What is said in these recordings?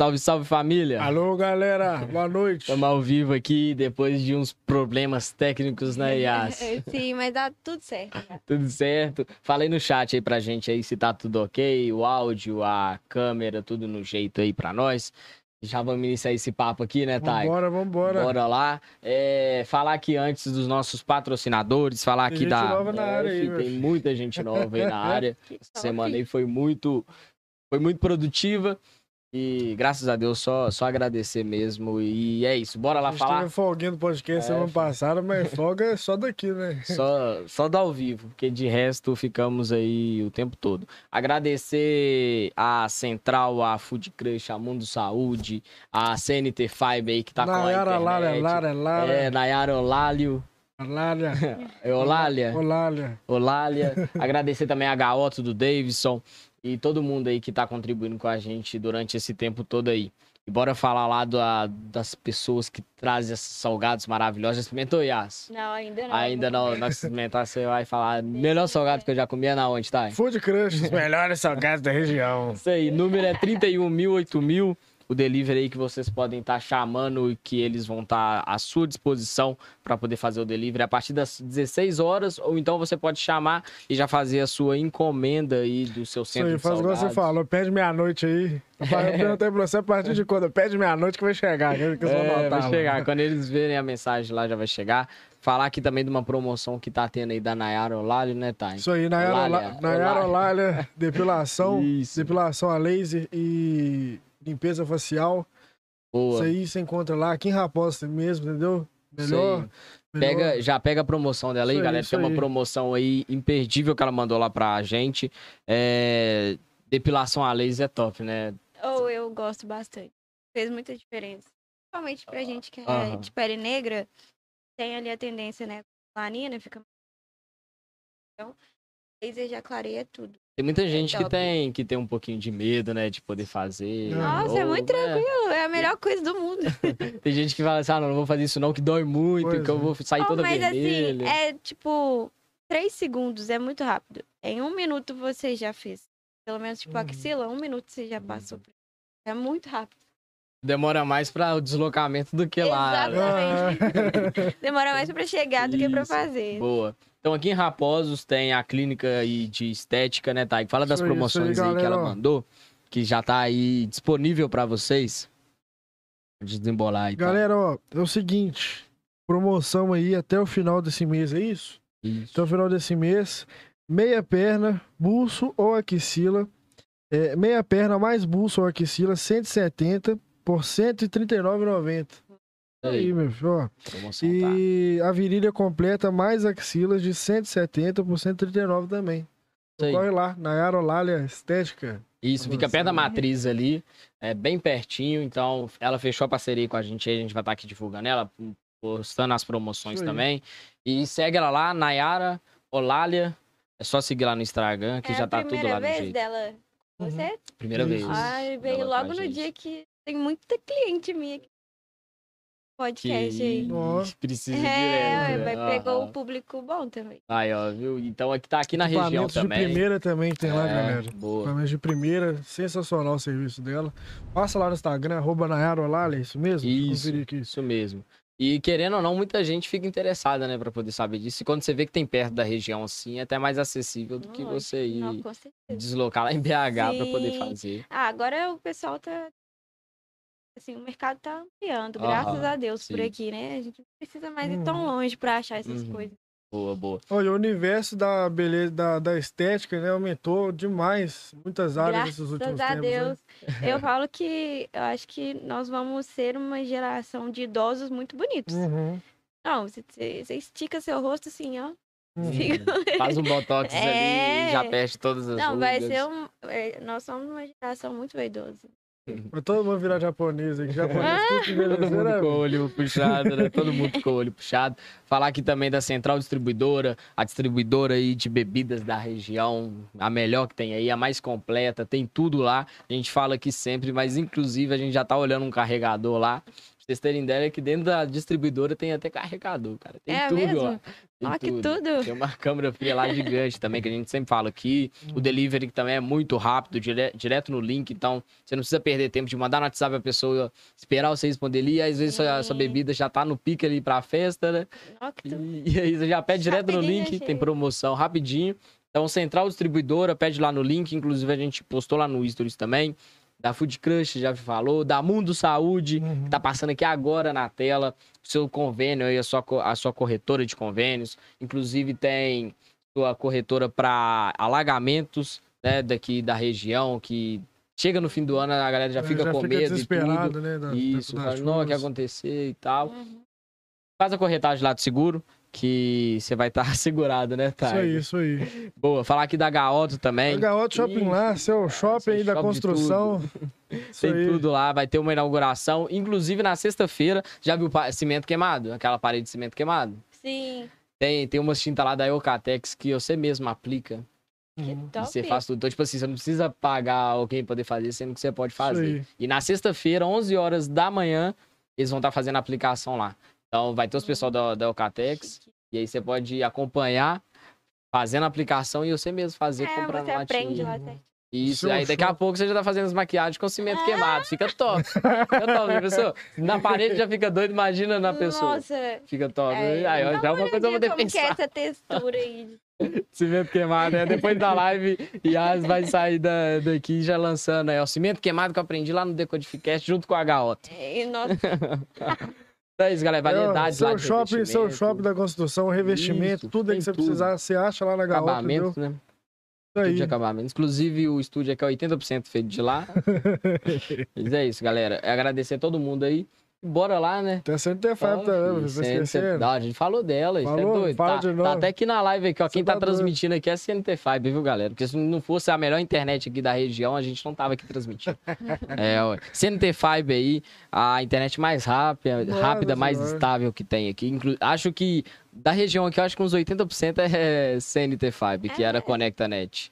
Salve, salve família! Alô, galera, boa noite. Estamos ao vivo aqui depois de uns problemas técnicos, né, Yas? Sim, mas dá tudo certo. tudo certo. Fala aí no chat aí pra gente aí se tá tudo ok, o áudio, a câmera, tudo no jeito aí pra nós. Já vamos iniciar esse papo aqui, né, Thay? Vambora, vambora. Bora lá. É, falar aqui antes dos nossos patrocinadores, falar Tem aqui gente da. nova na É, área aí, tem muita gente nova aí na área. Essa semana aí foi muito, foi muito produtiva. E graças a Deus, só, só agradecer mesmo. E é isso. Bora lá falar. teve folguinha do podcast É, semana passada, mas folga é só daqui, né? Só, só do ao vivo, porque de resto ficamos aí o tempo todo. Agradecer a Central, a Food Crush, a Mundo Saúde, a CNT Fiber aí que tá com a Nayara, internet. Lara, Lara, Lara, É, Nayara Olálio. Lara, É Olália? Olália. Olália. Agradecer também a Gaoto do Davidson e todo mundo aí que tá contribuindo com a gente durante esse tempo todo aí. E bora falar lá da- das pessoas que trazem esses salgados maravilhosos. Já experimentou, Yas? Não, ainda não. Ainda não, não experimentar, você vai falar. Melhor salgado que eu já comia na onde, tá? Food Crush, os melhores salgados da região. Isso aí, número é 31 mil, 8 mil. O delivery aí que vocês podem estar chamando e que eles vão estar à sua disposição para poder fazer o delivery a partir das 16 horas. Ou então você pode chamar e já fazer a sua encomenda aí do seu Isso centro aí, de faz igual você falou, pede meia-noite aí. Eu perguntei pra você a partir de quando? Pede meia-noite que vai chegar. Que eles vão É, notar, vai chegar. Quando eles verem a mensagem lá, já vai chegar. Falar aqui também de uma promoção que tá tendo aí da Nayara Olário, né, Thay? Isso aí, Nayara. Olália, depilação, Isso. depilação a laser e limpeza facial. Boa. Isso aí você encontra lá, aqui em Raposa mesmo, entendeu? Melhor. Pega, já pega a promoção dela aí, Isso aí, galera. isso Tem uma aí. promoção aí imperdível que ela mandou lá pra gente. É, Depilação a laser é top, né? Ou eu gosto bastante. Fez muita diferença. Principalmente pra gente que é de pele negra, tem ali a tendência, né? Melanina, fica. Então, laser já clareia tudo. Tem muita gente que top. tem, que tem um pouquinho de medo, né? De poder fazer. Nossa, é Ou, muito né, tranquilo. É a melhor coisa do mundo. Tem gente que fala assim, ah, não, não vou fazer isso não, que dói muito, Pois que eu é. vou sair Oh, toda mas vermelha. assim, é tipo, três segundos, é muito rápido. Em um minuto você já fez. Pelo menos, tipo, Uhum. axila, um minuto você já passou. por- É muito rápido. Demora mais pra o deslocamento do que lá. né? Exatamente. Demora mais pra chegar do que pra Isso. fazer. Boa. Então aqui em Raposos tem a clínica aí de estética, né, Thay? Fala das Isso promoções isso aí, aí, que ela mandou, que já tá aí disponível pra vocês. Pode desembolar aí, tá? Galera, ó, é o seguinte, promoção aí até o final desse mês, é isso? Isso. Até o final desse mês, meia perna, buço ou axila, é, meia perna mais buço ou axila, 170 por R$ 139,90. Aí, meu filho, ó. promoção tá. E a virilha completa mais axilas de 170 por 139 também. Aí. Corre lá, Nayara Olália Estética. Isso, fica perto da matriz ali, é bem pertinho, então ela fechou a parceria com a gente aí, a gente vai estar aqui divulgando ela, postando as promoções também. E segue ela lá, Nayara Olália, é só seguir lá no Instagram, que é já tá tudo lá no vez jeito. dela Uhum. você? Primeira Isso. vez. Ai, veio logo no gente. dia que tem muita cliente minha aqui. Podcast aí. Que Ó. precisa É, direto. vai né? pegou Aham. o público bom também. Aí, ó, viu? Então aqui tá aqui na região Equipamentos de também. primeira também tem lá, É, galera. Boa. Equipamentos de primeira, sensacional o serviço dela. Passa lá no Instagram, arroba Nayara Olália, é isso mesmo? Deixa eu Isso. Isso mesmo. E querendo ou não, muita gente fica interessada, né, pra poder saber disso. E quando você vê que tem perto da região assim, é até mais acessível do que você ir Não, com certeza. deslocar lá em BH pra poder fazer. Ah, agora o pessoal tá. Assim, o mercado tá ampliando, Aham, graças a Deus, por sim. aqui, né? A gente não precisa mais ir Uhum. tão longe pra achar essas Uhum. coisas. Boa, boa. Olha, o universo da beleza, da, da estética, né, aumentou demais. Muitas áreas nesses Graças últimos a tempos. né? Deus. Eu falo que eu acho que nós vamos ser uma geração de idosos muito bonitos. Uhum, Não, você, você você estica seu rosto assim, ó. uhum. Fica- Faz um botox ali É. e já perde todas as Não, vai rugas. ser um. é, Nós somos uma geração muito vaidosa. Vai todo mundo virar japonês aqui. Japonês, Ah! que Todo mundo né? com o olho puxado, né? Todo mundo com o olho puxado. Falar aqui também da Central Distribuidora, a distribuidora aí de bebidas da região, a melhor que tem aí, a mais completa, tem tudo lá. A gente fala aqui sempre, mas inclusive a gente já tá olhando um carregador lá. Pra vocês terem ideia que dentro da distribuidora tem até carregador, cara. Tem É tudo mesmo? lá. Ó, que tudo. Tem uma câmera fria lá gigante também, que a gente sempre fala aqui. O delivery que também é muito rápido, dire- direto no link. Então, você não precisa perder tempo de mandar no WhatsApp a pessoa, esperar você responder ali. E às vezes sua, sua bebida já tá no pique ali pra festa, né? Ó, que tudo. E, e aí você já pede direto no link, tem promoção rapidinho. Então, Central Distribuidora, pede lá no link. Inclusive, a gente postou lá no Stories também. Da Food Crush, já falou. Da Mundo Saúde, Uhum. que tá passando aqui agora na tela. O seu convênio aí, a sua, a sua corretora de convênios. Inclusive, tem sua corretora para alagamentos, né, daqui da região, que chega no fim do ano, a galera já fica com medo e tudo. desesperado, né? da- Isso, fala, não, o que acontecer e tal. Uhum. Faz a corretagem lá do seguro, que você vai estar segurado, né, Isso Thay? aí, isso aí. Boa, falar aqui da Gaoto também. Gaoto Shopping lá, seu shopping seu aí da construção. Isso Tem aí. tudo lá, vai ter uma inauguração. Inclusive, na sexta-feira, já viu cimento queimado? Aquela parede de cimento queimado? Sim, Tem, tem umas tintas lá da Eucatex que você mesmo aplica. que Uhum. E top. você faz tudo. Então, tipo assim, você não precisa pagar alguém pra poder fazer, sendo que você pode fazer. E na sexta-feira, 11 horas da manhã, eles vão estar fazendo a aplicação lá. Então, vai ter os pessoal da, da Eucatex. E aí você pode acompanhar, fazendo a aplicação e você mesmo fazer, É, comprando você aprende latinha. lá certo. Isso, Seu aí daqui a show. pouco você já tá fazendo as maquiagens com cimento Ah. queimado. Fica top. Fica top, pessoa? Na parede já fica doido, imagina na pessoa. Nossa. Fica top. É, aí, ó, já é uma coisa eu vou como que é pensar. essa textura aí. Cimento queimado, né? Depois da live, Yas vai sair da, daqui já lançando aí, ó. Cimento queimado que eu aprendi lá no Decodificast junto com a Gaota. E, nossa, é isso, galera. Variedades É, lá de shopping, seu shopping da construção, revestimento, Isso, tudo aí que você tudo. precisar, você acha lá na Gaoto, entendeu? Acabamentos, né? Isso aí. de acabamentos. Inclusive, o estúdio aqui é 80% feito de lá. Mas é isso, galera. É agradecer a todo mundo aí. Bora lá, né? Até 105 Então, também, filho, não a gente falou dela, isso é Falou? doido. Fala Tá, de tá novo. até aqui na live aqui, ó. Quem Cê tá, tá transmitindo aqui é CNT5, viu, galera? Porque se não fosse a melhor internet aqui da região, a gente não tava aqui transmitindo. é, ó. CNT5 aí, a internet mais rápida, Nossa rápida mais Senhora. estável que tem aqui. Inclu- acho que da região aqui, eu acho que uns 80% é CNT5, que É. era ConectaNet.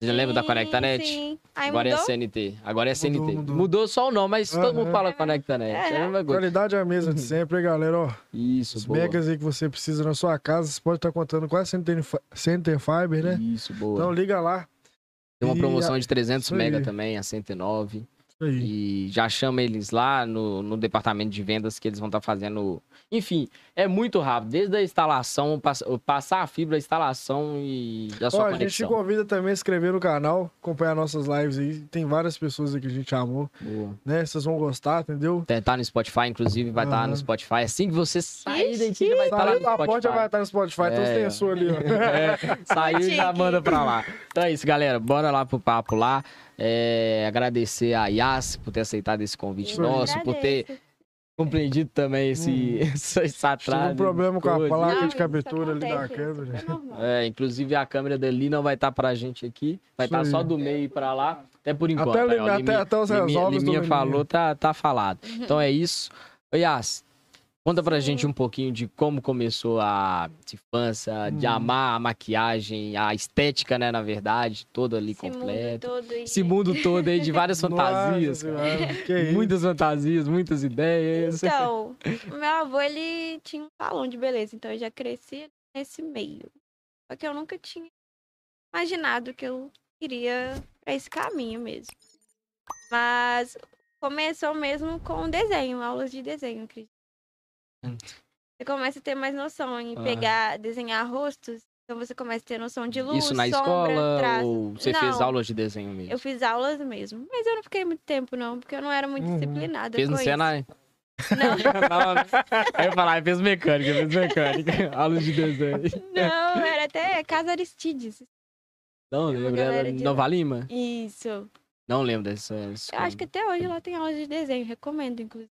Você já lembra da ConectaNet? Sim. Aí Agora mudou? é CNT. Agora é CNT. Mudou, Mudou, mudou. só o nome, mas todo mundo fala ConectaNet. É, a mesma coisa. Qualidade é a mesma de sempre, hein, galera, ó. Isso, Os boa. megas aí que você precisa na sua casa, você pode estar contando com a Center, Center Fiber, né? Isso, boa. Então liga lá. Tem uma E promoção a- de 300 isso aí. mega também, a 109. Isso aí. E já chama eles lá no, no departamento de vendas que eles vão estar fazendo. Enfim, é muito rápido. Desde a instalação, pass- passar a fibra, a instalação e a sua Ó, a gente te conexão. convida também a se inscrever no canal, acompanhar nossas lives aí. Tem várias pessoas aí que a gente amou, Boa. né? Vocês vão gostar, entendeu? Tá- Tá no Spotify, inclusive, vai estar Aham. no Spotify. Assim que você sair daqui, já vai estar lá Saiu no porta Spotify. já vai estar no Spotify, então É, você tem a sua ali, ó. É, saiu e já manda pra lá. Então é isso, galera. Bora lá pro papo lá. É, agradecer a Yas por ter aceitado esse convite aí. nosso, por ter Agradeço. compreendido também esse, esse, esse Tive atraso. um problema com a coisa. placa Não, de captura ali da câmera. é. É, inclusive a câmera dali não vai estar pra gente aqui, vai estar só aí. do meio pra lá, até por enquanto. Até, aí, ó, até, Limi- até os Liminha, Liminha Liminha. falou, tá, tá falado. Então é isso. Ô Yas, conta pra gente um pouquinho de como começou a infância, de Hum. amar a maquiagem, a estética, né, na verdade, toda ali Esse mundo completa. todo. Esse mundo todo aí de várias fantasias. Nossa. Muitas fantasias, muitas ideias. Então, meu avô, ele tinha um salão de beleza, então eu já cresci nesse meio. Só que eu nunca tinha imaginado que eu iria pra esse caminho mesmo. Mas começou mesmo com desenho, aulas de desenho, acredito. Você começa a ter mais noção em Ah. pegar, desenhar rostos. Então você começa a ter noção de luz, Isso na sombra, escola traço. ou você fez Não. aulas de desenho mesmo? Eu fiz aulas mesmo. Mas eu não fiquei muito tempo, não, porque eu não era muito Uhum. disciplinada Fez com no. Senai? Não, aí eu falar, fez mecânica, fez mecânica. Aulas de desenho. não, era até Casa Aristides. Não, lembro dela. de Nova lá. Lima? Isso. Não lembro dessa Eu escola. acho que até hoje ela tem aulas de desenho, recomendo, inclusive.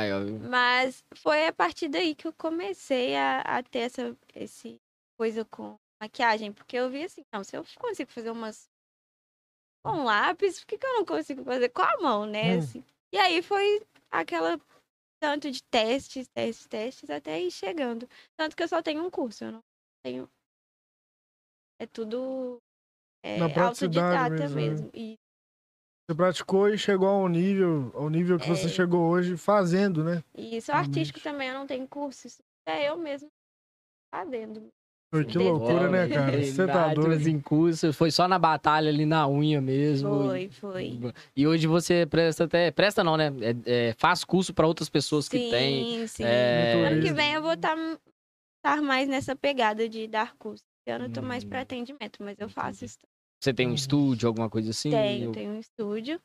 Aí, ó, Mas foi a partir daí que eu comecei a, a ter essa esse coisa com maquiagem. Porque eu vi assim, não, se eu consigo fazer umas com lápis, por que, que eu não consigo fazer com a mão, né? Hum. assim? E aí foi aquela tanto de testes, testes, testes, até ir chegando. Tanto que eu só tenho um curso, eu não tenho. É tudo é, autodidata mesmo, né? mesmo. E Você praticou e chegou ao nível, ao nível que você É. chegou hoje fazendo, né? Isso Realmente. artístico também, eu não tenho curso. Isso é eu mesmo fazendo. Pô, que loucura, né, cara? Você tá doido. em curso, foi só na batalha ali na unha mesmo. Foi, foi. E hoje você presta até. Presta não, né? É- é, faz curso para outras pessoas que sim, têm. sim. é, Ano que vem eu vou estar mais nessa pegada de dar curso. Esse ano eu tô mais Hum. para atendimento, mas eu faço isso. Você tem um estúdio, alguma coisa assim? Tenho, Eu- tenho um estúdio.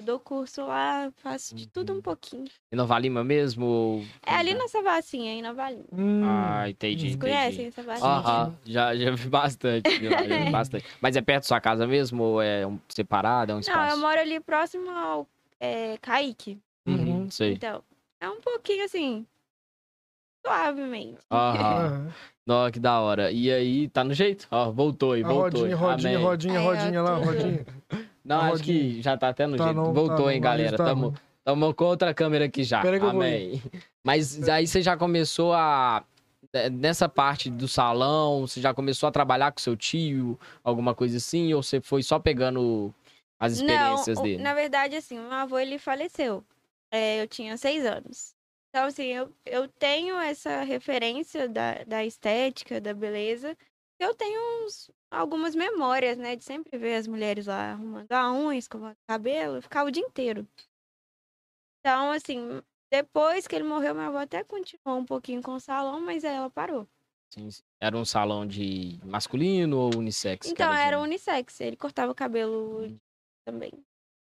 Eu dou curso lá, faço de tudo Uhum. um pouquinho. Em Nova Lima mesmo? ou- É ali na Savassinha, aí na Valinha. Hum, Ah, entendi. Vocês entendi. conhecem essa Savassinha? Aham, já, já vi bastante, já, já vi bastante. Mas é perto da sua casa mesmo ou é um separado, é um Não, espaço? eu moro ali próximo ao é, Kaique. Uhum, sei. Então, é um pouquinho assim, suavemente. Aham. Nó, que da hora. E aí, tá no jeito? Ó, voltou e A voltou. rodinha, rodinha, Amém. rodinha, Aí, ó, rodinha lá, rodinha. Não, a acho rodinha. que já tá até no Tá jeito. não, voltou, tá hein, não, galera? tá Tamo, tamo com outra câmera aqui já. Pera Amém. Mas aí você já começou a... eh, Nessa parte do salão, você já começou a trabalhar com seu tio, alguma coisa assim? Ou você foi só pegando as experiências Não, dele? na verdade, assim, meu avô, ele faleceu. É, eu tinha seis anos. Então, assim, eu, eu tenho essa referência da, da estética, da beleza. Eu tenho uns- algumas memórias, né? De sempre ver as mulheres lá arrumando a unha, escovando o cabelo. Eu ficava o dia inteiro. Então, assim, depois que ele morreu, minha avó até continuou um pouquinho com o salão, mas aí ela parou. Sim, sim. Era um salão de masculino ou unissex? Então, de- era unissex. Ele cortava o cabelo também.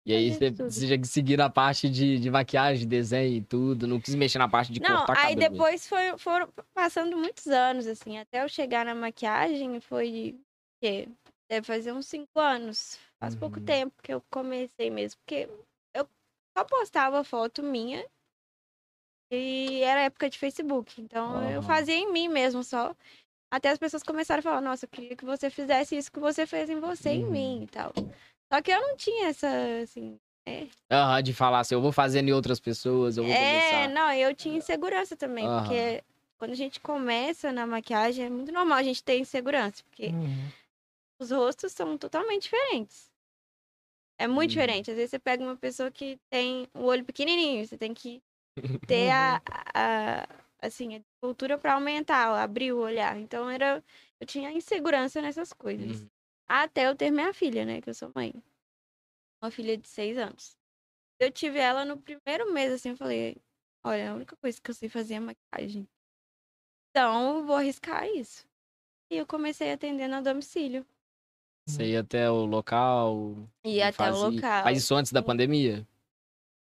E aí você você que seguir na parte de, de maquiagem, de desenho e tudo. Não quis mexer na parte de Não, cortar aí cabelo. mesmo. depois foi, foram passando muitos anos, assim, até eu chegar na maquiagem foi, quê? Deve fazer uns cinco anos. Faz pouco Uhum. tempo que eu comecei mesmo, porque eu só postava foto minha e era época de Facebook, então eu fazia em mim mesmo só. Até as pessoas começaram a falar, nossa, eu queria que você fizesse isso que você fez em você, em Uhum. mim e tal. Só que eu não tinha essa, assim, Aham, de falar assim, eu vou fazendo em outras pessoas, eu vou É, começar. não, eu tinha insegurança também, Aham. porque quando a gente começa na maquiagem é muito normal a gente ter insegurança, porque Uhum. os rostos são totalmente diferentes. É muito Uhum. diferente. Às vezes você pega uma pessoa que tem o olho pequenininho, você tem que ter a, a assim, a cultura para aumentar, abrir o olhar. Então era eu tinha insegurança nessas coisas. Uhum. Até eu ter minha filha, né, que eu sou mãe. Uma filha de seis anos. Eu tive ela no primeiro mês, assim, eu falei, olha, a única coisa que eu sei fazer é maquiagem. Então, eu vou arriscar isso. E eu comecei atendendo a domicílio. Você ia até o local. E até fazia- o local. Mas isso antes da pandemia?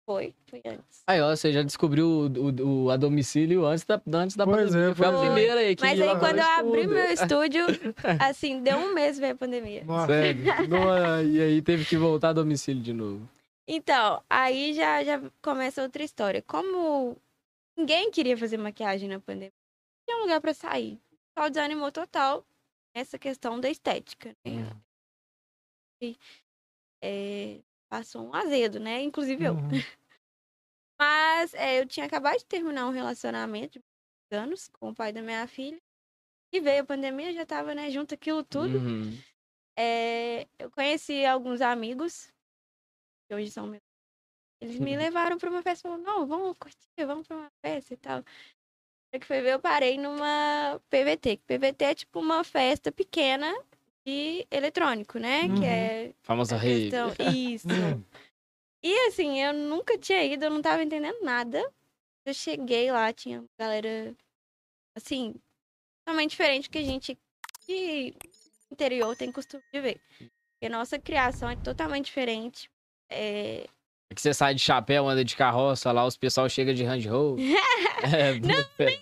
Foi, foi antes. Aí, ó, você já descobriu o, o- o- a domicílio antes da, antes da Pois pandemia. é, Foi a pois é. primeira aí que Mas aí quando eu no abri meu estúdio, assim, deu um mês veio a pandemia. Nossa. Sério? Não, e aí teve que voltar a domicílio de novo. Então, aí já, já começa outra história. Como ninguém queria fazer maquiagem na pandemia, não tinha um lugar pra sair. Só desanimou total essa questão da estética, né? E, é, passou um azedo, né? Inclusive eu. Uhum. Mas é, eu tinha acabado de terminar um relacionamento de anos com o pai da minha filha. E veio a pandemia, já tava, né, junto aquilo tudo. Uhum. É, eu conheci alguns amigos, que hoje são meus. Eles me levaram pra uma festa, falaram, não, vamos curtir, vamos pra uma festa e tal. Que foi ver, eu parei numa PVT. PVT é tipo uma festa pequena eletrônico, né? Uhum. Que é Famosa a rave. questão... Isso. E assim, eu nunca tinha ido, eu não tava entendendo nada. Eu cheguei lá, tinha uma galera, assim, totalmente diferente que a gente que interior tem costume de ver. Porque a nossa criação é totalmente diferente. É... É que você sai de chapéu, anda de carroça, lá os pessoal chega de Range Rover. é,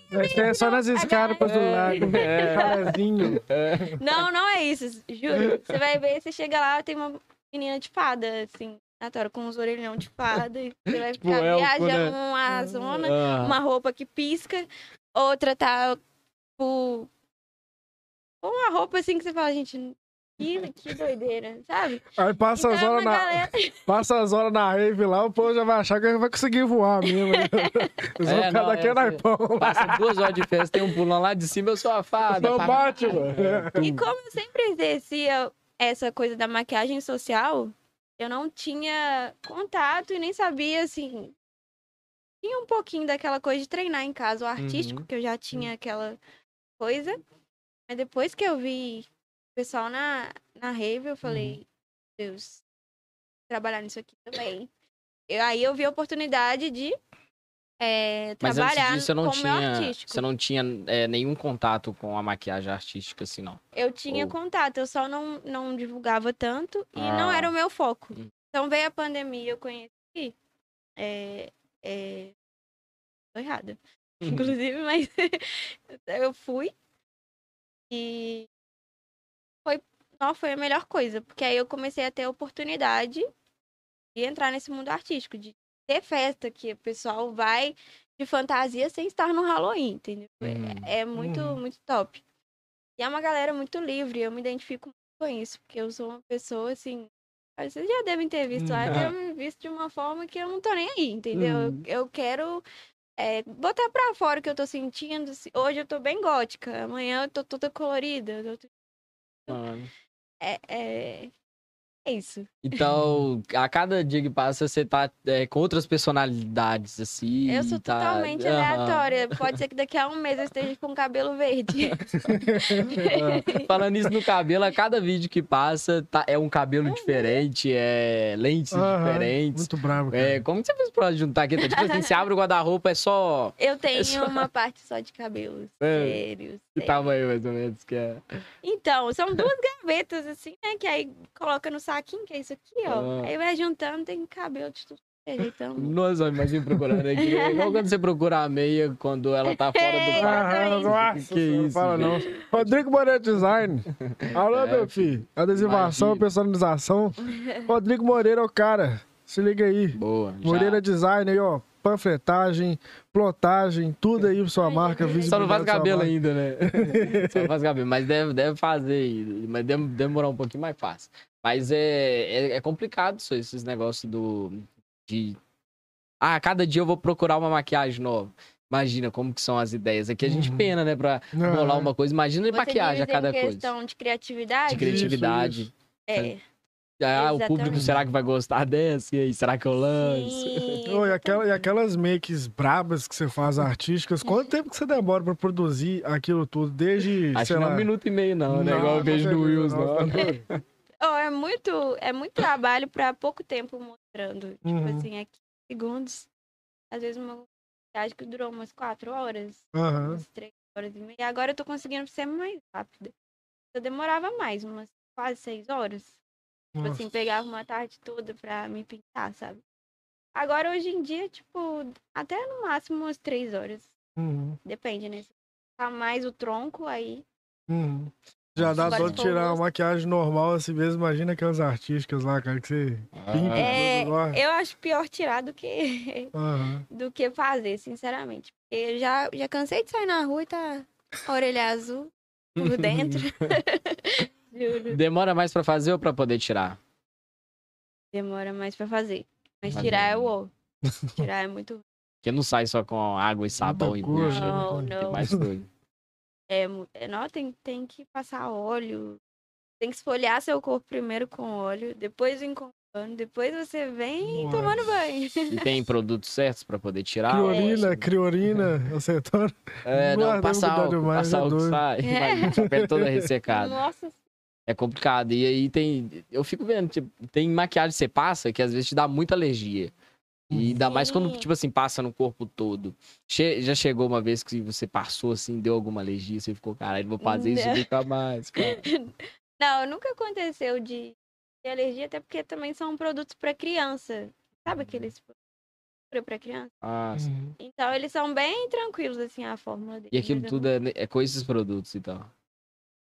Mas é só nas escarpas do lago. É. Carazinho. Não, não é isso, juro. Você vai ver, você chega lá, tem uma menina de fada, assim, na tora, com uns orelhão de fada. E você vai Tipo ficar elfo, viajando né? uma zona. Ah, uma roupa que pisca, outra tá tipo, uma roupa assim que você fala, gente, que, que doideira, sabe? Aí passa Então as é horas na, galera. passa as horas na rave lá, o povo já vai achar que vai conseguir voar mesmo. né? Eles vão É, ficar não, daqui é, naipão. Passa duas horas de festa, tem um pulão lá de cima, eu sou a fada. Não pá, bate, mano. pá. E como eu sempre exercia essa coisa da maquiagem social, eu não tinha contato e nem sabia, assim. Tinha um pouquinho daquela coisa de treinar em casa, o artístico, Uhum. que eu já tinha aquela coisa. Mas depois que eu vi pessoal na, na rave, eu Uhum. falei, Deus, trabalhar nisso aqui também. Eu, aí eu vi a oportunidade de é, Mas trabalhar disso, não como tinha, artístico. você não tinha é, nenhum contato com a maquiagem artística, assim, não. Eu tinha Ou- contato, eu só não, não divulgava tanto e não Ah. era o meu foco. Hum. Então veio a pandemia, eu conheci. É, é... Tô errada. Inclusive, mas eu fui e não, foi a melhor coisa, porque aí eu comecei a ter a oportunidade de entrar nesse mundo artístico, de ter festa, que o pessoal vai de fantasia sem estar no Halloween, entendeu? Hum. É, é muito, Uhum. muito top. E é uma galera muito livre, eu me identifico muito com isso, porque eu sou uma pessoa assim. Vocês já devem ter visto lá, Hum. que eu me visto de uma forma que eu não tô nem aí, entendeu? Eu- Uhum. Eu quero é, botar pra fora o que eu tô sentindo. Se- Hoje eu tô bem gótica, amanhã eu tô toda colorida. eu tô- Mano. É, é, é isso. Então, a cada dia que passa, você tá é, com outras personalidades, assim. Eu sou tá- totalmente Aham. aleatória. Pode ser que daqui a um mês eu esteja com cabelo verde. Falando isso no cabelo, a cada vídeo que passa tá- é um cabelo diferente, é lentes diferentes. Muito bravo, cara. É, como que você fez pra juntar aqui? Tipo assim, você abre o guarda-roupa, é só. Eu tenho só- uma parte só de cabelo. É. Sério. Que tamanho mais ou menos que é? Então, são duas gavetas, assim, né? Que aí coloca no saquinho, que é isso aqui, ó. Ah. Aí vai juntando, tem cabelo de tudo. é Então, Nossa, imagina procurando aqui. É igual quando você procura a meia quando ela tá fora do É. carro. Ah, exatamente. nossa, Que senhora, isso, fala não. Rodrigo Moreira Design. Alô, É, meu filho. Adesivação, imagina. personalização. Rodrigo Moreira é o cara. Se liga aí. Boa. já. Moreira Design aí, ó. Panfletagem, plotagem, tudo aí pra sua marca. gente. Só não faz cabelo ainda, né? Só não faz cabelo, mas deve, deve fazer. Mas deve demorar um pouquinho mais fácil. Mas é, é, é complicado isso, esses negócios do. De. Ah, cada dia eu vou procurar uma maquiagem nova. Imagina como que são as ideias. Aqui a gente Uhum. pena, né, pra rolar uma coisa. Imagina de Você maquiagem a cada coisa. questão de criatividade? De criatividade. Isso, É. Ah, o público, será que vai gostar dessa? E aí, será que eu lanço? Sim, Ô, e, aquela- e aquelas makes brabas que você faz artísticas, quanto tempo que você demora pra produzir aquilo tudo? Desde, Acho sei que não é lá... um minuto e meio, não, né? Não, Igual eu vejo no Wills, não. doido. Oh, é muito, é muito trabalho pra pouco tempo mostrando. Tipo Uhum. assim, aqui segundos. Às vezes uma viagem que durou umas quatro horas, Aham. umas três horas e meia. Agora eu tô conseguindo ser mais rápida. Eu demorava mais, umas quase seis horas. Tipo Nossa. assim, pegava uma tarde toda pra me pintar, sabe? Agora, hoje em dia, tipo, até no máximo umas três horas. Uhum, Depende, né? Se tá mais o tronco, aí. uhum. Já dá de o tirar rosto- maquiagem normal assim mesmo. Imagina aquelas artísticas lá, cara, que você pinta É, tudo lá. Eu acho pior tirar do que, Aham. do que fazer, sinceramente. Porque eu já, já cansei de sair na rua e tá a orelha azul por dentro. Juro. Demora mais pra fazer ou pra poder tirar? Demora mais pra fazer. Mas tirar é é- o. Tirar é muito. Porque não sai só com água e sabão e bucha. Não, né? Tem não. mais coisa. É, é, não, tem, tem que passar óleo. Tem que esfoliar seu corpo primeiro com óleo, depois vem com pano, depois você vem Nossa. tomando banho. E tem produtos certos pra poder tirar? Criorina, criorina, acetona. É, não, Guarda, passa álcool, demais, passa é álcool sai. É. Mas a pele toda ressecada. Nossa, É complicado. E aí tem. Eu fico vendo, tipo, tem maquiagem que você passa que às vezes te dá muita alergia. E ainda mais quando, tipo assim, passa no corpo todo. Che- já chegou uma vez que você passou assim, deu alguma alergia, você ficou, caralho, vou fazer isso Não. nunca mais, cara. Não, nunca aconteceu de, de alergia, até porque também são produtos pra criança. Sabe aqueles para criança? Ah, sim. Uhum. Então eles são bem tranquilos, assim, a fórmula deles. E aquilo tudo é, é com esses produtos, então.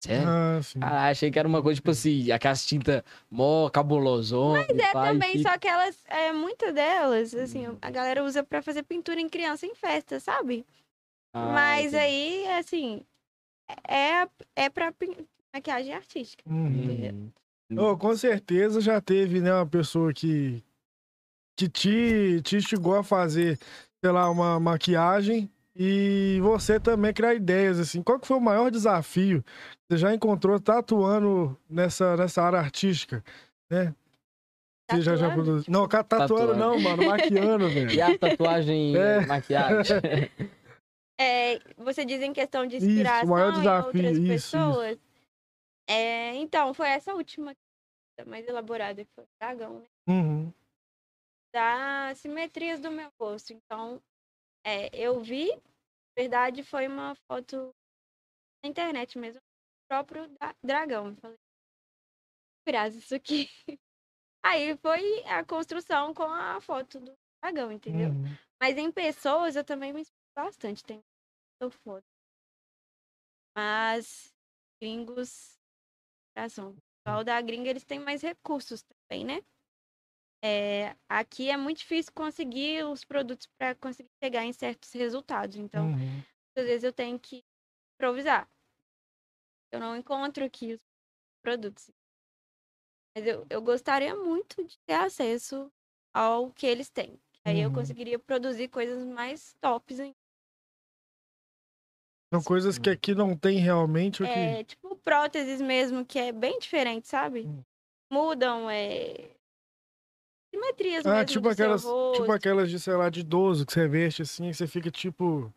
Sério? Ah, sim. Ah, achei que era uma coisa, tipo assim, aquelas tintas mó cabulosona. Mas é também, só que elas, é, muitas delas, assim, a galera usa pra fazer pintura em criança em festa, sabe? Ah, Mas aí, assim, é, é pra pin- maquiagem artística. Uhum. Hum. Oh, com certeza já teve, né, uma pessoa que, que te, te instigou a fazer, sei lá, uma maquiagem e você também criar ideias, assim. Qual que foi o maior desafio que você já encontrou tatuando nessa, nessa área artística, né? Você já, já produziu. Não, tatuando Tatuando. não, mano, maquiando, E velho. a tatuagem É. maquiagem? É, você diz em questão de Isso, o inspiração maior em desafio, outras isso, pessoas. É, então, foi essa última mais elaborada que foi o dragão, né? Uhum. Das simetrias do meu rosto. Então, é, eu vi, na verdade, foi uma foto na internet mesmo, do próprio da- dragão. Eu falei, graças isso aqui. Aí foi a construção com a foto do dragão, entendeu? Uhum. Mas em pessoas eu também me inspiro bastante. Tem muita foto. Mas gringos, inspiração. O pessoal da gringa, eles têm mais recursos também, né? É, aqui é muito difícil conseguir os produtos para conseguir chegar em certos resultados. Então, Uhum. às vezes eu tenho que improvisar. Eu não encontro aqui os produtos. Mas eu, eu gostaria muito de ter acesso ao que eles têm. Aí eu Uhum. conseguiria produzir coisas mais tops ainda. São coisas que aqui não tem realmente o que. É, tipo próteses mesmo, que é bem diferente, sabe? Hum. Mudam, é. Simetrias Ah, mesmo tipo aquelas, tipo aquelas de, sei lá, de idoso que você veste assim, você fica tipo.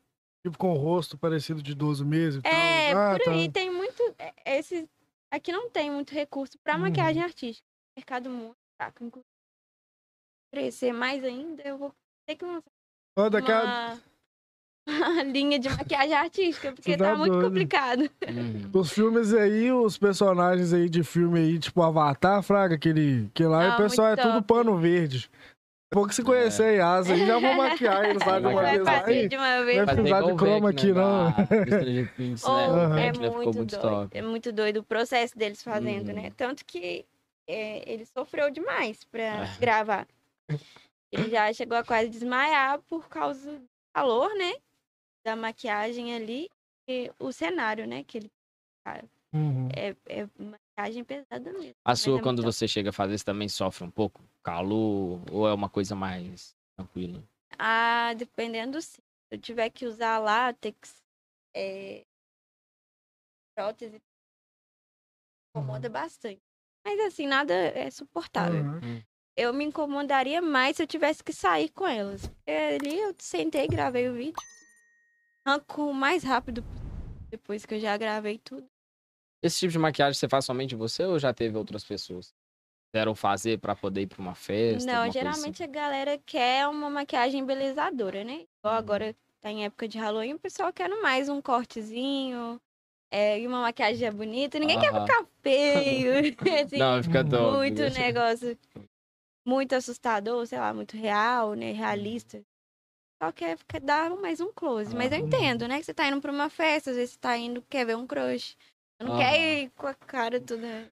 Tipo com o rosto parecido de idoso mesmo. É. Ah, por aí tá. tem muito. é, Esse, aqui não tem muito recurso pra Uhum. maquiagem artística. Mercado muito fraco. Inclusive, crescer mais ainda, eu vou ter que lançar Ó, daqui a- uma linha de maquiagem artística, porque tá tá muito complicado. Uhum. Os filmes aí, os personagens aí de filme aí, tipo Avatar, Fraga, aquele, que lá Ah, o pessoal é muito tudo top. pano verde. Pouco se conhecer aí, asa aí, já vou maquiar eles lá de uma vez Vai de uma vez. Vai precisar de croma aqui, né, não. Oh, né? Aham. é muito doido. top. É muito doido o processo deles fazendo, Uhum. né? Tanto que é, ele sofreu demais pra Ah. gravar. Ele já chegou a quase desmaiar por causa do calor, né? Da maquiagem ali e o cenário, né? Que ele Uhum. é, é maquiagem pesada mesmo. A sua, é quando você chega a fazer, você também sofre um pouco? Calor? Ou é uma coisa mais tranquila? Ah, dependendo do cílio. Se eu tiver que usar látex, é... prótese, incomoda bastante. Mas assim, nada é suportável. Uhum. Eu me incomodaria mais se eu tivesse que sair com elas. Porque ali eu sentei, gravei o vídeo. Arranco o mais rápido depois que eu já gravei tudo. Esse tipo de maquiagem você faz somente você ou já teve outras pessoas? Quiseram fazer pra poder ir pra uma festa? Não, geralmente assim? a galera quer uma maquiagem embelezadora, né? Uhum. Igual agora tá em época de Halloween, o pessoal quer mais um cortezinho. É, e uma maquiagem bonita. Ninguém quer ficar feio. assim, Não, fica Uhum. top. muito negócio muito assustador, sei lá, muito real, né? Realista. Só quer dar mais um close. Mas eu Aham. entendo, né? Que você tá indo pra uma festa, às vezes você tá indo, quer ver um crush. Você não Aham. quer ir com a cara toda.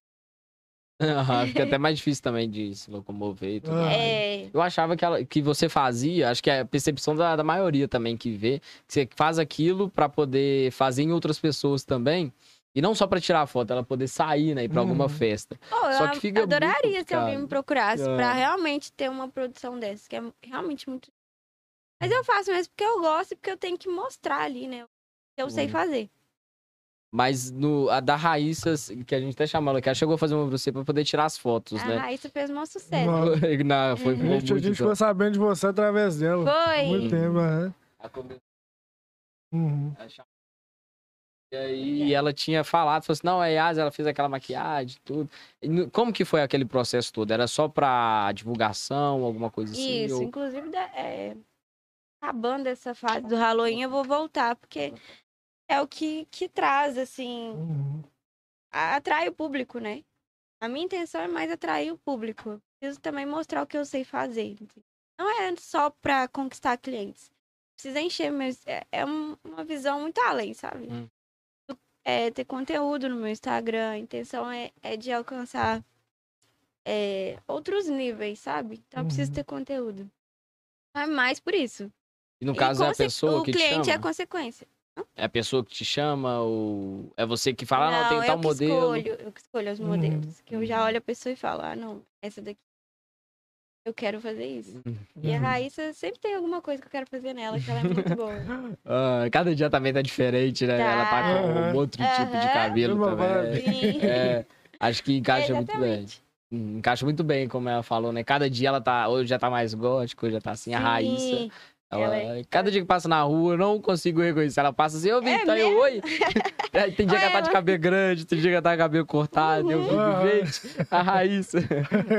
Aham, fica até mais difícil também de se locomover e tudo. Ah. mais. É. Eu achava que, ela- que você fazia, acho que é a percepção da, da maioria também que vê, que você faz aquilo pra poder fazer em outras pessoas também. E não só pra tirar foto, ela poder sair, né, ir pra alguma Uhum. festa. Eu Só que fica muito adoraria se alguém me procurasse É. pra realmente ter uma produção dessa, que é realmente muito. Mas eu faço mesmo porque eu gosto e porque eu tenho que mostrar ali, né? eu sei Uhum. fazer. Mas no, a da Raíssa, que a gente até chamou ela, que ela chegou a fazer uma pra você pra poder tirar as fotos, A né? Raíssa fez um sucesso. Nossa. Na, foi, Uhum. ficou A gente, a muito ficou sabendo de você através dela. Foi. Muito tempo, aham. Ela começou Uhum. a. E aí ela tinha falado, falou assim, não, a Yas, ela fez aquela maquiagem, tudo. E Como que foi aquele processo todo? Era só pra divulgação, alguma coisa assim? Isso, ou- inclusive, é, acabando essa fase do Halloween, eu vou voltar, porque é o que, que traz, assim, Uhum. atrai o público, né? A minha intenção é mais atrair o público. Preciso também mostrar o que eu sei fazer. Não é só pra conquistar clientes. Precisa encher, mas é, é um- uma visão muito além, sabe? Hum. É ter conteúdo no meu Instagram. A intenção é, é de alcançar é, outros níveis, sabe? Então eu preciso Uhum. ter conteúdo. É mais por isso. E no E caso é a pessoa o que te cliente é a chama? consequência. É a pessoa que te chama ou é você que fala, ah, não, tem eu tal que modelo? Escolho, eu que escolho os Uhum. modelos. Que eu já olho a pessoa e falo, ah, não, essa daqui. Eu quero fazer isso. E a Uhum. Raíssa sempre tem alguma coisa que eu quero fazer nela, que ela é muito boa. Ah, cada dia também tá diferente, né? Ela tá com Tá. um outro tipo de cabelo também. Sim. É, acho que encaixa muito bem. Hum, Encaixa muito bem, como ela falou, né? Cada dia ela tá. Hoje já tá mais gótica, hoje já tá assim, a Raíssa. Ela, Ela é- Cada dia que passa na rua, eu não consigo reconhecer. Ela passa assim, ô É Vitor, eu, oi. Tem dia que ela tá de cabelo grande, tem dia que ela tá de cabelo cortado. Eu fico, Uhum. gente, a Raíssa.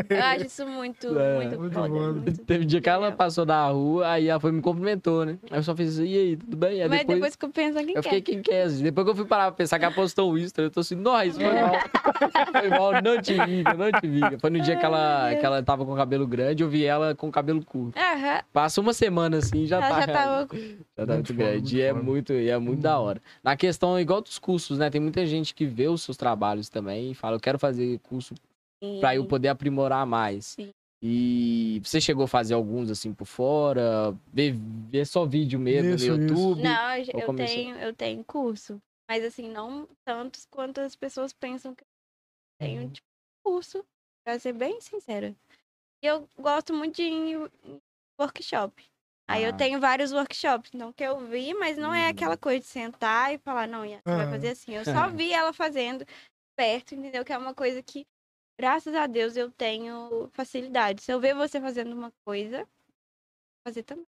Eu acho isso muito, É, muito, muito foda. bom. muito Teve um dia que ela passou na rua, aí ela foi me cumprimentou, né? Aí eu só fiz assim, e aí, tudo bem? Aí Mas depois, depois que eu penso quem eu que fiquei, é. quem que é? esse? Depois que eu fui parar pra pensar que ela postou um Insta, eu tô assim, nós, foi mal. foi mal, não te vi, não te vi. Foi no dia que ela, que ela tava com o cabelo grande, eu vi ela com o cabelo curto. Aham, Passa uma semana assim, já tá. já tava... Já tá muito grande. E é muito, e é muito da hora. Na questão, igual dos cursos, né? Tem muita gente que vê os seus trabalhos também e fala, eu quero fazer curso pra eu poder aprimorar mais. Sim. E você chegou a fazer alguns assim por fora? Ver, ver só vídeo mesmo Isso, no isso. YouTube? Não, eu, tenho, eu tenho curso. Mas assim, não tantos quanto as pessoas pensam que eu tenho, Uhum. tipo, curso, pra ser bem sincera. E eu gosto muito de ir em workshop. Aí Ah. eu tenho vários workshops, então que eu vi, mas não é Hum. aquela coisa de sentar e falar, não, Ian, você vai Ah. fazer assim. Eu só vi ela fazendo perto, entendeu? Que é uma coisa que, graças a Deus, eu tenho facilidade. Se eu ver você fazendo uma coisa, fazer também.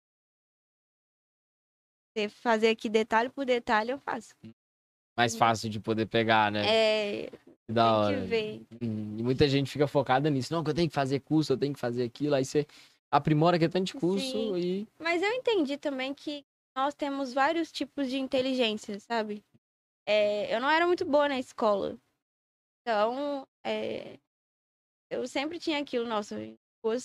Você fazer aqui detalhe por detalhe, eu faço. Mais fácil de poder pegar, né? É, da hora. Hum, E muita gente fica focada nisso. Não, que eu tenho que fazer curso, eu tenho que fazer aquilo. Aí você aprimora que é tanto de curso Sim. e. Mas eu entendi também que nós temos vários tipos de inteligência, sabe? É, eu não era muito boa na escola. Então, é, eu sempre tinha aquilo, nossa, eu não vou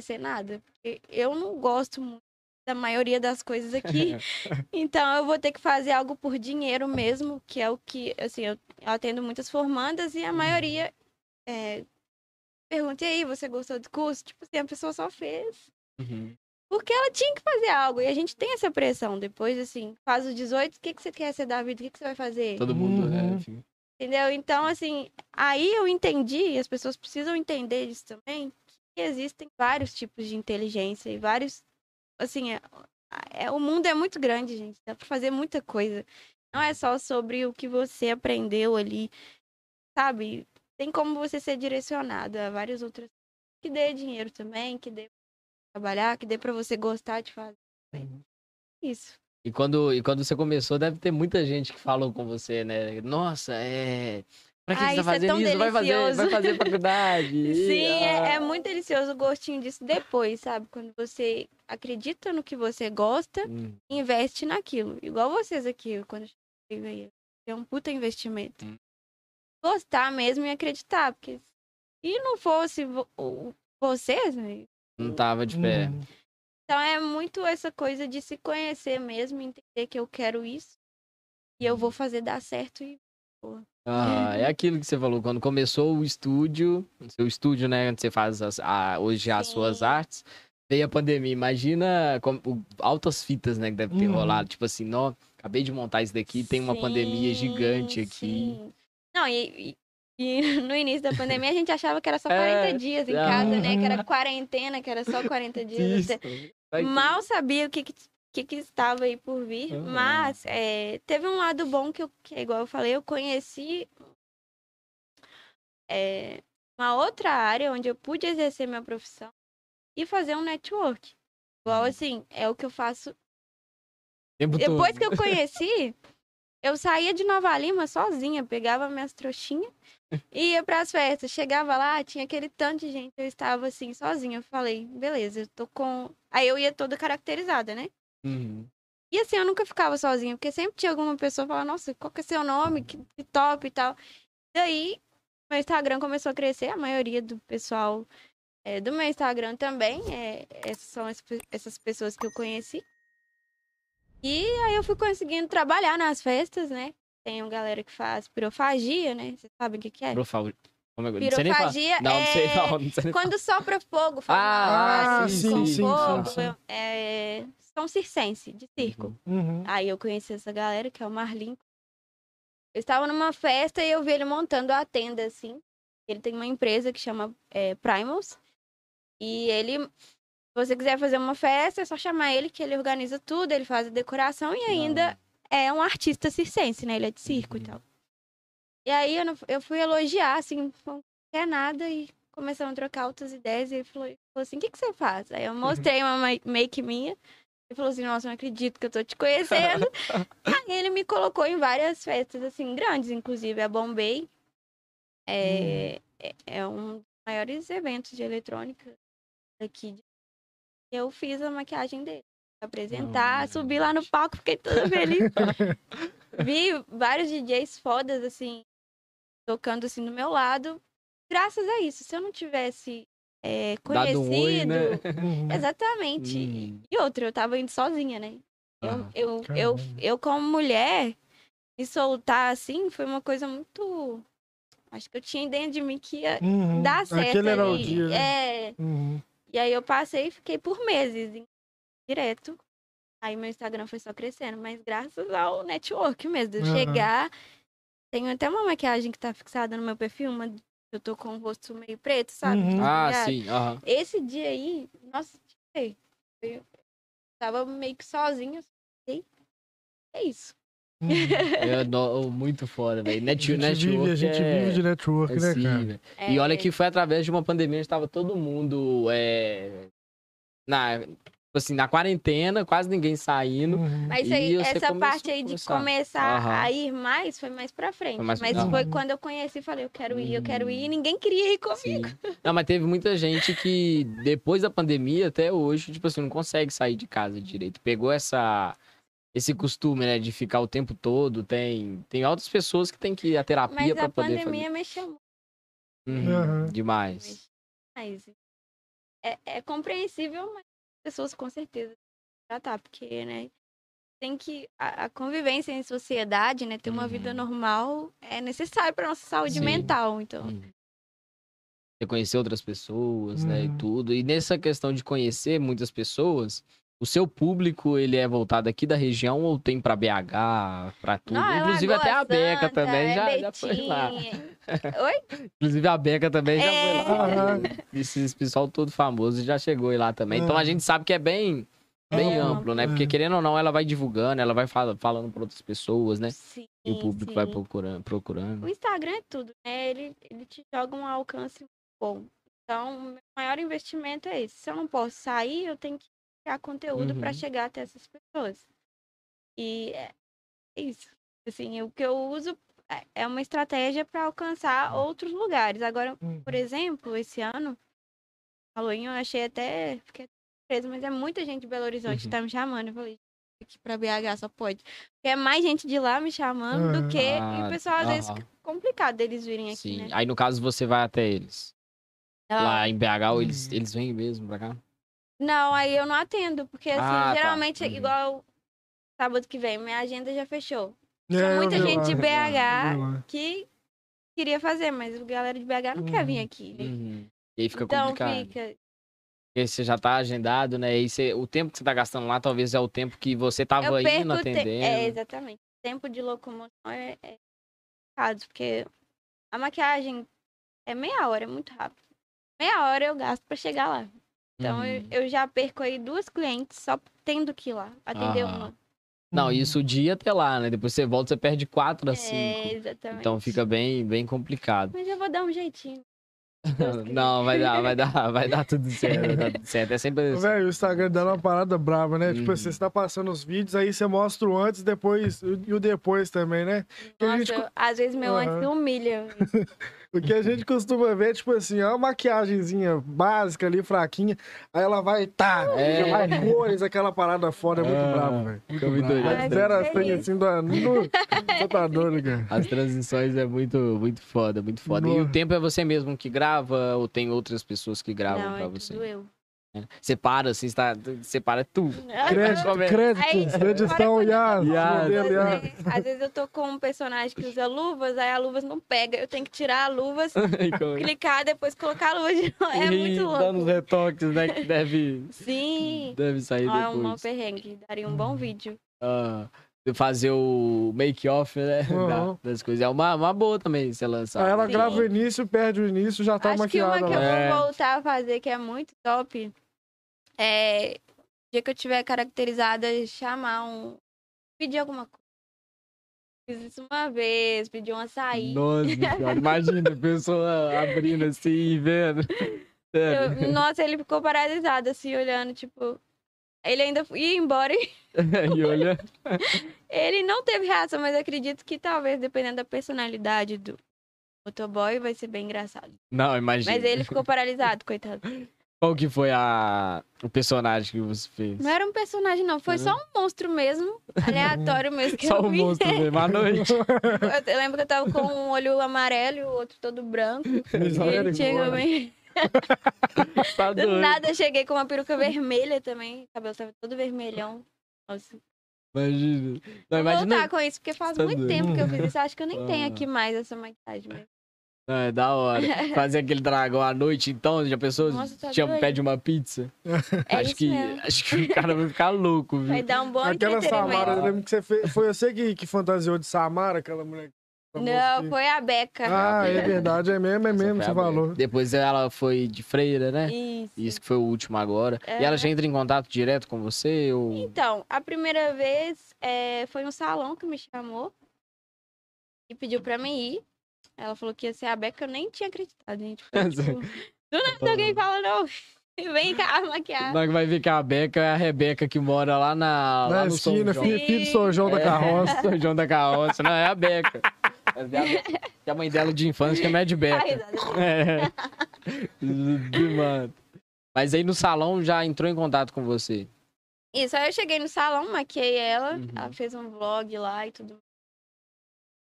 ser nada. Porque eu não gosto muito da maioria das coisas aqui. então, eu vou ter que fazer algo por dinheiro mesmo, que é o que, assim, eu, eu atendo muitas formandas e a maioria é, pergunta, e aí, você gostou do curso? Tipo assim, a pessoa só fez. Uhum. Porque ela tinha que fazer algo. E a gente tem essa pressão. Depois, assim, faz os 18, o que, que você quer ser da vida? O que, que você vai fazer? Todo mundo, né? Uhum. Enfim. Entendeu? Então, assim, aí eu entendi, e as pessoas precisam entender isso também, que existem vários tipos de inteligência e vários. Assim, é, é- o mundo é muito grande, gente. Dá pra fazer muita coisa. Não é só sobre o que você aprendeu ali, sabe? Tem como você ser direcionado a várias outras. Que dê dinheiro também, que dê pra trabalhar, que dê pra você gostar de fazer. Isso. E quando, e quando você começou, deve ter muita gente que falou com você, né? Nossa, é. Pra que Ah, você tá é fazendo tão isso? Vai fazer, vai fazer faculdade. Sim, é, Ah. é muito delicioso o gostinho disso depois, sabe? Quando você acredita no que você gosta Hum, e investe naquilo. Igual vocês aqui, quando eu cheguei aí. É um puta investimento. Hum. Gostar mesmo e acreditar, porque se não fosse vo- o- vocês, né? Não tava de pé. Uhum. Então é muito essa coisa de se conhecer mesmo, entender que eu quero isso e eu vou fazer dar certo e Ah, é aquilo que você falou, quando começou o estúdio, o seu estúdio, né, onde você faz as- a- hoje as Sim. suas artes, veio a pandemia. Imagina como, o- altas fitas, né, que deve ter Uhum. rolado. Tipo assim, não, acabei de montar isso daqui, tem uma pandemia Sim, gigante aqui. sim. Não, e, e- no início da pandemia a gente achava que era só É, 40 dias em casa, né? Que era quarentena, que era só 40 dias. Isso. Mal sabia o que, que, que que estava aí por vir, Aham. mas é, teve um lado bom que, eu, que, igual eu falei, eu conheci é, uma outra área onde eu pude exercer minha profissão e fazer um network. Igual assim, é o que eu faço tempo depois todo. que eu conheci, eu saía de Nova Lima sozinha, pegava minhas trouxinhas e ia pras festas. Chegava lá, tinha aquele tanto de gente, eu estava assim, sozinha. Eu falei, beleza, eu tô com. Aí eu ia toda caracterizada, né? Uhum. E assim, eu nunca ficava sozinha, porque sempre tinha alguma pessoa falando, nossa, qual que é seu nome? Que, que top e tal. Daí, meu Instagram começou a crescer, a maioria do pessoal é, do meu Instagram também, é, essas são as essas pessoas que eu conheci. E aí eu fui conseguindo trabalhar nas festas, né? Tem uma galera que faz pirofagia, né? Vocês sabem o que, que é? É que- não sei nem falar. Pirofagia Não, não sei é não, não sei nem quando sopra fogo, faz Ah, uma sim, com sim, sim, fogo, sim, sim. É, são circense, de circo. Uhum. Aí eu conheci essa galera, que é o Marlin. Eu estava numa festa e eu vi ele montando a tenda, assim. Ele tem uma empresa que chama é, Primals. E ele, se você quiser fazer uma festa, é só chamar ele, que ele organiza tudo, ele faz a decoração e ainda é um artista circense, né? Ele é de circo Uhum. e tal. E aí eu, não- eu fui elogiar, assim, não quer nada, e começamos a trocar outras ideias. E ele falou, falou assim: o que, que você faz? Aí eu mostrei uma ma- make minha. Ele falou assim, nossa, não acredito que eu tô te conhecendo. Aí ele me colocou em várias festas, assim, grandes, inclusive a Bombay. É, é, é um dos maiores eventos de eletrônica aqui. Eu fiz a maquiagem dele. Apresentar, Hum. subi lá no palco, fiquei toda feliz. Vi vários DJs fodas, assim, tocando assim do meu lado. Graças a isso. Se eu não tivesse é, Dado conhecido. um oi, né? Exatamente. Hum. E outra, eu tava indo sozinha, né? Eu, Aham. eu, eu, Caramba. eu, como mulher, me soltar assim foi uma coisa muito. Acho que eu tinha dentro de mim que ia Uhum. dar certo. Aquele era o ali. dia, né? É. Uhum. E aí eu passei e fiquei por meses em- direto. Aí meu Instagram foi só crescendo, mas graças ao network mesmo. Aham. chegar. Tenho até uma maquiagem que tá fixada no meu perfil, uma eu tô com o rosto meio preto, sabe? Uhum. Ah, Ligado? sim. aham. Esse dia aí, nossa, tirei. Eu tava meio que sozinha. sei. É isso. Uhum. É no- muito foda, velho. A Net, gente, network vive, a gente é... vive de network, é né, sim, cara? velho. E olha É, que foi através de uma pandemia, estava todo mundo é, na, tipo assim, na quarentena, quase ninguém saindo. Uhum. Mas aí, essa parte a aí de começar. começar Aham. a ir mais foi mais pra frente. Foi mais- Mas foi quando eu conheci e falei, eu quero ir, eu quero ir. E ninguém queria ir comigo. Sim. Não, mas teve muita gente que, depois da pandemia até hoje, tipo assim, não consegue sair de casa direito. Pegou essa, esse costume, né, de ficar o tempo todo. Tem, tem outras pessoas que têm que ir à terapia Mas pra a poder pandemia mexeu muito. fazer. Uhum, Aham. Demais. Mas é, é compreensível, mas as pessoas com certeza tratar, porque, né? Tem que. A, a convivência em sociedade, né? Ter uma vida Uhum. normal é necessário pra nossa saúde Sim. mental. Então, Uhum. Você conhecer outras pessoas, né, e Uhum. tudo. E nessa questão de conhecer muitas pessoas, o seu público, ele é voltado aqui da região ou tem pra BH, pra tudo? Não, é Inclusive até a Beca Santa, também é já, já foi lá. Oi? Inclusive a Beca também já É. foi lá. Aham. Esse, esse pessoal todo famoso já chegou aí lá também. Então a Aham. gente sabe que é bem, bem É amplo, né? Porque é. querendo ou não, ela vai divulgando, ela vai fala- falando pra outras pessoas, né? Sim, E o público vai sim. procurando. procurando. O Instagram é tudo, né? Ele, ele te joga um alcance bom. Então, o meu maior investimento é esse. Se eu não posso sair, eu tenho que criar conteúdo para Uhum. chegar até essas pessoas. E é é isso. Assim, o que eu uso é- é uma estratégia para alcançar outros lugares. Agora, Uhum. por exemplo, esse ano, Halloween, eu achei até. Fiquei surpresa, mas é muita gente de Belo Horizonte que Uhum. tá me chamando. Eu falei, aqui pra BH só pode. Porque é mais gente de lá me chamando Aham. do que. e Ah, o pessoal, às vezes, complicado deles virem aqui, Sim. né? Aí no caso você vai até eles. Ah, Lá em BH, ou eles, Uhum. eles vêm mesmo pra cá? Não, aí eu não atendo, porque assim, Ah, tá. geralmente, Uhum. igual sábado que vem, minha agenda já fechou. É, Tinha eu muita vi gente de eu vi BH lá. que queria fazer, mas a galera de BH não quer vir Uhum. aqui, né? Uhum. E aí fica então complicado. fica. Porque você já tá agendado, né? E você- o tempo que você tá gastando lá, talvez é o tempo que você tava Eu indo perco te... atendendo. É, exatamente. O tempo de locomoção é, é complicado, porque a maquiagem é meia hora, é muito rápido. Meia hora eu gasto pra chegar lá. Então eu, Uhum. eu já perco aí duas clientes só tendo que ir lá, atender Aham. uma. Não, Uhum. isso o dia até lá, né? Depois você volta, você perde quatro a cinco. É, exatamente. Então fica bem, bem complicado. Mas eu vou dar um jeitinho. Não, vai dar, vai dar, vai dar tudo certo, vai dar tudo certo. É sempre. Velho, o Instagram dando uma parada braba, né? Tipo Uhum. assim, você tá passando os vídeos, aí você mostra o antes, depois e o depois também, né? Nossa, gente eu- às vezes meu Aham. antes humilha. O que a gente costuma ver, tipo assim, é uma maquiagenzinha básica ali, fraquinha, aí ela vai, tá, É. vai cores, aquela parada foda, é muito Ah, brabo, velho. fica muito doido. Mas Ai, zero a que cem, isso. assim, da... no... você tá doido, cara. As transições é muito, muito foda, muito foda. E o tempo é você mesmo que grava ou tem outras pessoas que gravam não, pra é você? tudo eu. Né? Você para assim, você tá, você para tudo. Crédito, é? crédito, Aí, edição, Yas, Yas. Às vezes, eu tô com um personagem que usa luvas, aí a luvas não pega. Eu tenho que tirar a luvas, clicar, depois colocar a luva de novo. É E muito Dando os louco. retoques, né? Que deve, Sim. deve sair Ó, é um mau depois. perrengue. Daria um bom vídeo. Ah, fazer o make-off, né? da- Uhum. das coisas. É uma, uma boa também você lançar. Aí ela Sim. grava o início, perde o início, já tá Acho que uma maquiada que eu lá. É. vou voltar a fazer, que é muito top, é... O dia que eu tiver caracterizada, chamar um... Pedir alguma coisa. Fiz isso uma vez, pedi um açaí. Nossa senhora, imagina a pessoa abrindo assim e vendo. Eu- nossa, ele ficou paralisado, assim, olhando, tipo. Ele ainda ia embora e e olha. ele não teve reação, mas acredito que talvez, dependendo da personalidade do motoboy, vai ser bem engraçado. Não, imagina. Mas ele ficou paralisado, coitado. Qual que foi a... o personagem que você fez? Não era um personagem, não. Foi só um monstro mesmo. Aleatório mesmo que Só eu vi. monstro mesmo, à noite. Eu lembro que eu tava com um olho amarelo e o outro todo branco. E ele chegou bem. tá Do nada eu cheguei com uma peruca vermelha também. O cabelo tava todo vermelhão. Nossa. Imagina. Não, Vou imagina. voltar com isso, porque faz Tá muito doido. tempo que eu fiz isso. Acho que eu nem tenho Ah. aqui mais essa maquiagem. Mas... Não, é da hora. Fazer aquele dragão à noite, então, já pensou? Nossa, tá Tinha, doido. pede uma pizza. É acho, que, mesmo. acho que o cara vai ficar louco, viu? Vai dar um bom Aquela. Samara, eu lembro que você fez. Foi você que, que fantasiou de Samara, aquela mulher. Não, que- foi a Beca. Ah, é verdade, é mesmo, é Essa mesmo, você falou. Depois ela foi de freira, né? Isso. Isso que foi o último agora. E É. ela já entra em contato direto com você? Ou... Então, a primeira vez é, foi um salão que me chamou e pediu pra mim ir. Ela falou que ia ser a Beca, eu nem tinha acreditado, gente. Foi, tipo, do nada alguém fala, não, vem cá maquiar. Nós vai ver que a Beca é a Rebeca que mora lá na. Na lá no São esquina, João. filho, filho do São João da É, carroça. São João da Carroça. Não, é a Beca. Mas é a Beca. Que a mãe dela de infância que é Mad Beca. É. Mano. Mas aí no salão já entrou em contato com você. Isso, aí eu cheguei no salão, maquiei ela, Uhum. ela fez um vlog lá e tudo.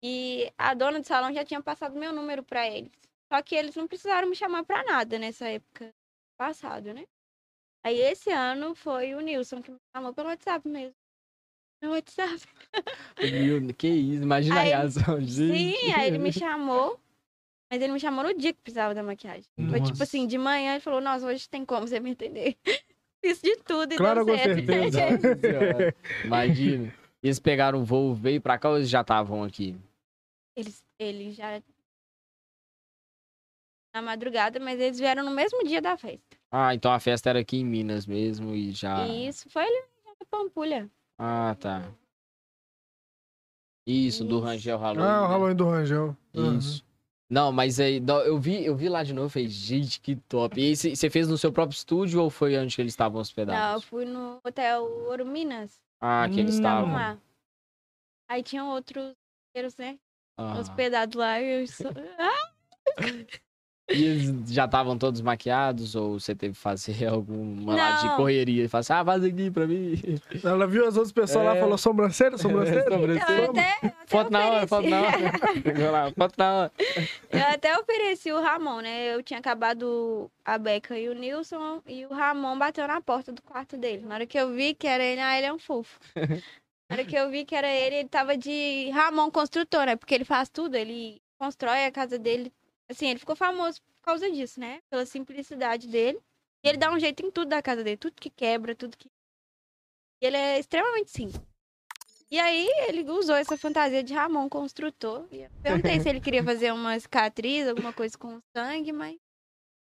E a dona do salão já tinha passado meu número pra eles. Só que eles não precisaram me chamar pra nada nessa época passado, né? Aí esse ano foi o Nilson que me chamou pelo WhatsApp mesmo. Meu WhatsApp. Meu, que isso, imagina Aí- a reação, gente. Sim, aí ele me chamou. Mas ele me chamou no dia que precisava da maquiagem. Foi tipo Nossa. assim, de manhã ele falou, nossa, hoje tem como você me entender. Fiz de tudo e Claro, deu com certo. certeza. Nossa Senhora. Imagina. Eles pegaram o voo, veio pra cá ou eles já estavam aqui? Eles, eles já. Na madrugada, mas eles vieram no mesmo dia da festa. Ah, então a festa era aqui em Minas mesmo e já. E isso foi ali na Pampulha. Ah, tá. Isso, do Isso. Rangel Halloween. Ah, o né? Halloween do Rangel. Isso. Não, mas aí, eu vi, eu vi lá de novo e falei, gente, que top. E você fez no seu próprio estúdio ou foi onde que eles estavam Não, eu hospedados? fui no Hotel Ouro Minas. Ah, que eles Hum. Estavam lá. Aí tinham outros né? Ah. Hospedados lá. E eu só... Ah, E eles já estavam todos maquiados ou você teve que fazer alguma lá de correria? E falar assim, ah, faz aqui pra mim. Ela viu as outras pessoas lá É. e falou: sobrancelha, sobrancelha. Sobrancelha. eu até, eu até Foto na hora, foto na ofereci- hora. Lá, foto na hora. Eu até ofereci o Ramon, né? Eu tinha acabado a Beca e o Nilson, e o Ramon bateu na porta do quarto dele. Na hora que eu vi que era ele, ah, ele é um fofo. Na hora que eu vi que era ele, ele tava de Ramon construtor, né? Porque ele faz tudo, ele constrói a casa dele. Assim, ele ficou famoso por causa disso, né? Pela simplicidade dele. E ele dá um jeito em tudo da casa dele, tudo que quebra, tudo que. E ele é extremamente simples. E aí ele usou essa fantasia de Ramon construtor. E eu perguntei se ele queria fazer uma cicatriz, alguma coisa com sangue, mas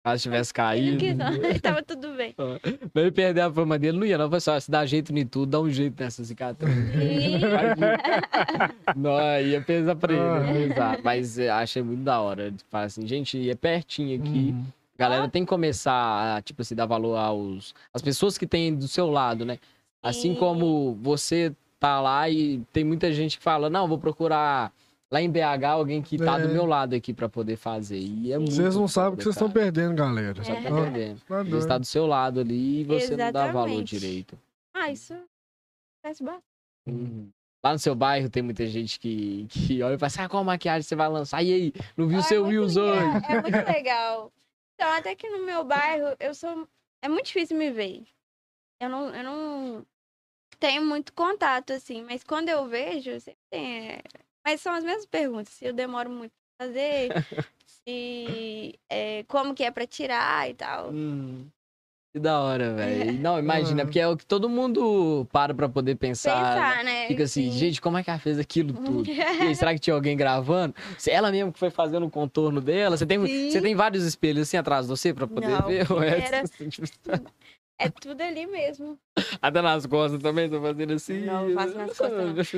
Caso tivesse ele caído. quis, não. Ele tava tudo bem. Pra ele perder a fama dele, não ia, não. Foi só, se dá jeito em tudo, dá um jeito nessa cicatriz. Não, ia pesar pra ele, Ah. ia pesar. Mas achei muito da hora. de Falar assim, gente, é pertinho aqui. Uhum. A galera tem que começar a, tipo assim, dar valor aos... As pessoas que tem do seu lado, né? Assim Sim. como você tá lá e tem muita gente que fala, não, vou procurar lá em BH alguém que tá É. do meu lado aqui pra poder fazer. E é muito Vocês não sabem o que vocês estão perdendo, galera. Só tá É. Ó, perdendo. tá Ele está do seu lado ali e você não dá valor Exatamente. direito. Ah, isso acontece bastante. Uhum. Lá no seu bairro tem muita gente que, que olha e fala assim, ah, qual maquiagem você vai lançar? E aí, não viu o Ah, é seu muito Reels legal, hoje? É muito legal. Então, até que no meu bairro, eu sou. É muito difícil me ver. Eu não, eu não tenho muito contato, assim, mas quando eu vejo, sempre tem. Mas são as mesmas perguntas. Se eu demoro muito pra fazer, se. é, como que é pra tirar e tal. Hum, que da hora, velho. Não, imagina, Uhum. porque é o que todo mundo para pra poder pensar. né? Pensar, né? Fica assim, Sim. gente, como é que ela fez aquilo tudo? E aí, será que tinha alguém gravando? Se ela mesmo que foi fazendo o contorno dela, você tem, Sim. você tem vários espelhos assim atrás de você pra poder Não, ver? Ou é era- assim, tipo, É tudo ali mesmo. Até nas costas também, tô fazendo assim. Não, faço nas costas,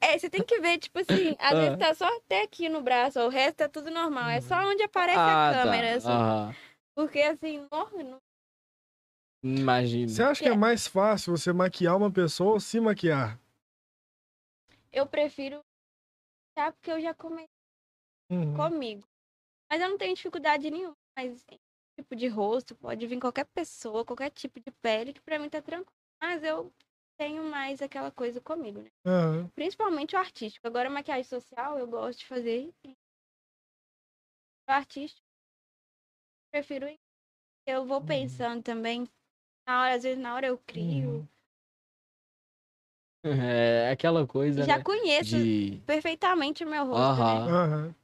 É, é, você tem que ver, tipo assim, às Ah. vezes tá só até aqui no braço, o resto é tudo normal. É só onde aparece Ah, a câmera, tá. assim. Porque assim, não, não Imagina. Você acha que é mais fácil você maquiar uma pessoa ou se maquiar? Eu prefiro porque eu já comecei Uhum. comigo. Mas eu não tenho dificuldade nenhuma. Mas tipo de rosto, pode vir qualquer pessoa, qualquer tipo de pele, que pra mim tá tranquilo. Mas eu tenho mais aquela coisa comigo, né? Aham. Principalmente o artístico. Agora, maquiagem social, eu gosto de fazer. O artístico, prefiro. Eu vou Uhum. pensando também. Na hora, às vezes, na hora eu crio. Uhum. É aquela coisa, já né? conheço De... perfeitamente o meu rosto, Aham. né? Aham.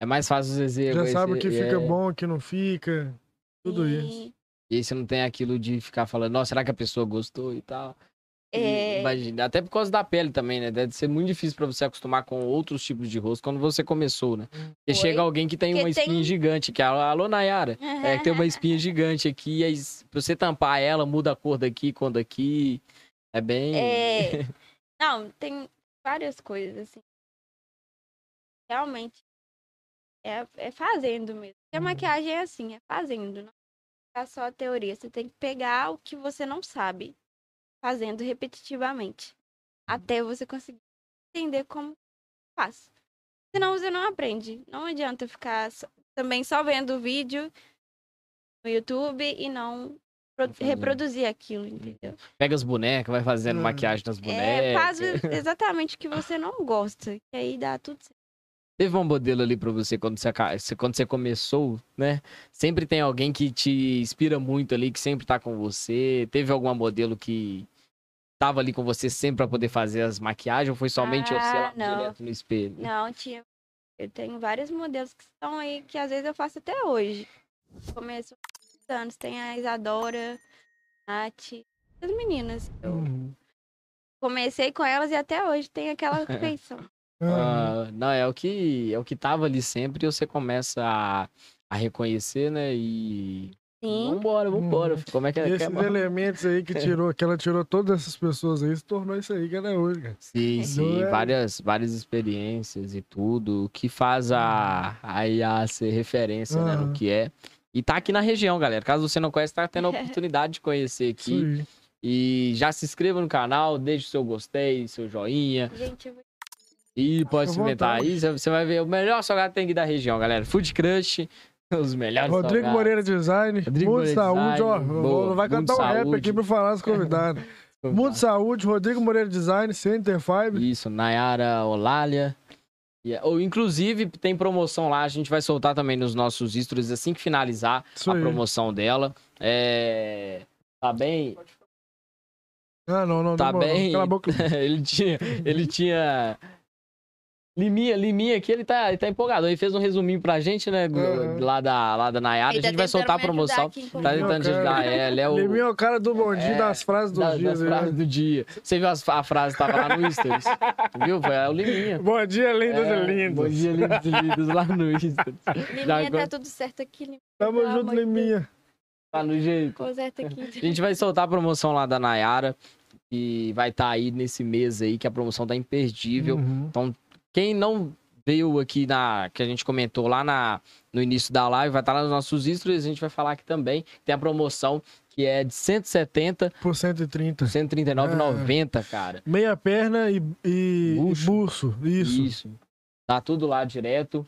É mais fácil dizer. Já sabe o que fica é, bom, o que não fica. Tudo E- isso. E aí você não tem aquilo de ficar falando, nossa, será que a pessoa gostou e tal? É, Imagina, até por causa da pele também, né? Deve ser muito difícil pra você acostumar com outros tipos de rosto quando você começou, né? Porque Foi. chega alguém que tem Porque uma espinha tem- gigante, que é a Alô Nayara. É, que tem uma espinha gigante aqui, e aí, pra você tampar ela, muda a cor daqui, cor daqui. É bem. É, Não, tem várias coisas, assim. Realmente. É, é fazendo mesmo. Porque a Uhum. maquiagem é assim, é fazendo. Não é só a teoria. Você tem que pegar o que você não sabe, fazendo repetitivamente. Até você conseguir entender como faz. Senão você não aprende. Não adianta ficar só- também só vendo o vídeo no YouTube e não reproduzir aquilo, entendeu? Pega as bonecas, vai fazendo É. maquiagem nas bonecas. É, faz exatamente o que você não gosta. Que aí dá tudo certo. Teve um modelo ali pra você quando você, quando você começou, né? Sempre tem alguém que te inspira muito ali, que sempre tá com você. Teve alguma modelo que tava ali com você sempre pra poder fazer as maquiagens? Ou foi somente você Ah, lá não. direto no espelho? Não, tinha. Eu tenho vários modelos que estão aí que às vezes eu faço até hoje. Começo há anos. Tem a Isadora, Nath, as meninas. Eu Uhum. comecei com elas e até hoje tem aquela feição. Aham. Ah, não, é o que é o que tava ali sempre e você começa a, a reconhecer, né? E. Sim. Vambora, vambora. Uhum. Como é que é? Esses que é elementos aí que tirou, que ela tirou todas essas pessoas aí, se tornou isso aí que ela é hoje, cara. Sim, sim, é- várias, várias experiências e tudo, o que faz a, a IA ser referência, né, no que é. E tá aqui na região, galera. Caso você não conhece, tá tendo a oportunidade de conhecer aqui. aí. E já se inscreva no canal, deixe o seu gostei, seu joinha. Gente. E pode experimentar aí. Você- vai ver o melhor salgado tem da região, galera. Food Crush, os melhores Rodrigo salgados. Moreira Design, Rodrigo Mundo Moreira Saúde, ó. Design, boa. Vai cantar Mundo um rap aqui pra falar os convidados. Mundo Saúde, Rodrigo Moreira Design, Center Five. Isso, Nayara Olália. E- Ou, inclusive, tem promoção lá, a gente vai soltar também nos nossos stories assim que finalizar Isso a aí. promoção dela. É... Tá bem? Ah, não, não, Tá demorou. bem. Ele tinha. Ele tinha. Liminha, Liminha aqui, ele tá, ele tá empolgado. Ele fez um resuminho pra gente, né? Aham. Lá da, lá da Nayara. Ele A tá gente vai soltar a promoção. aqui Tá tentando te ajudar. É, ele é o. Liminho é o cara do bom dia É, das frases dos das, dias. das aí, frases né? do dia. Você viu as, a frase que tava lá no Stories? Viu? Foi é o Liminha. Bom dia, lindas É, e lindos. Bom dia, lindos e lindos, lá no Stories. Liminha, tá tudo certo aqui. Liminha. Tamo junto. Liminha. Lá no jeito. Certo A aqui. gente vai soltar a promoção lá da Nayara. E vai estar aí nesse mês aí, que a promoção tá imperdível. Uhum. Quem não veio aqui na. Que a gente comentou lá na, no início da live, vai estar lá nos nossos stories. A gente vai falar aqui também. Tem a promoção que é de 170 Por 130. por 139,90, cara. Meia perna e, e buço. Isso. Isso. Tá tudo lá direto.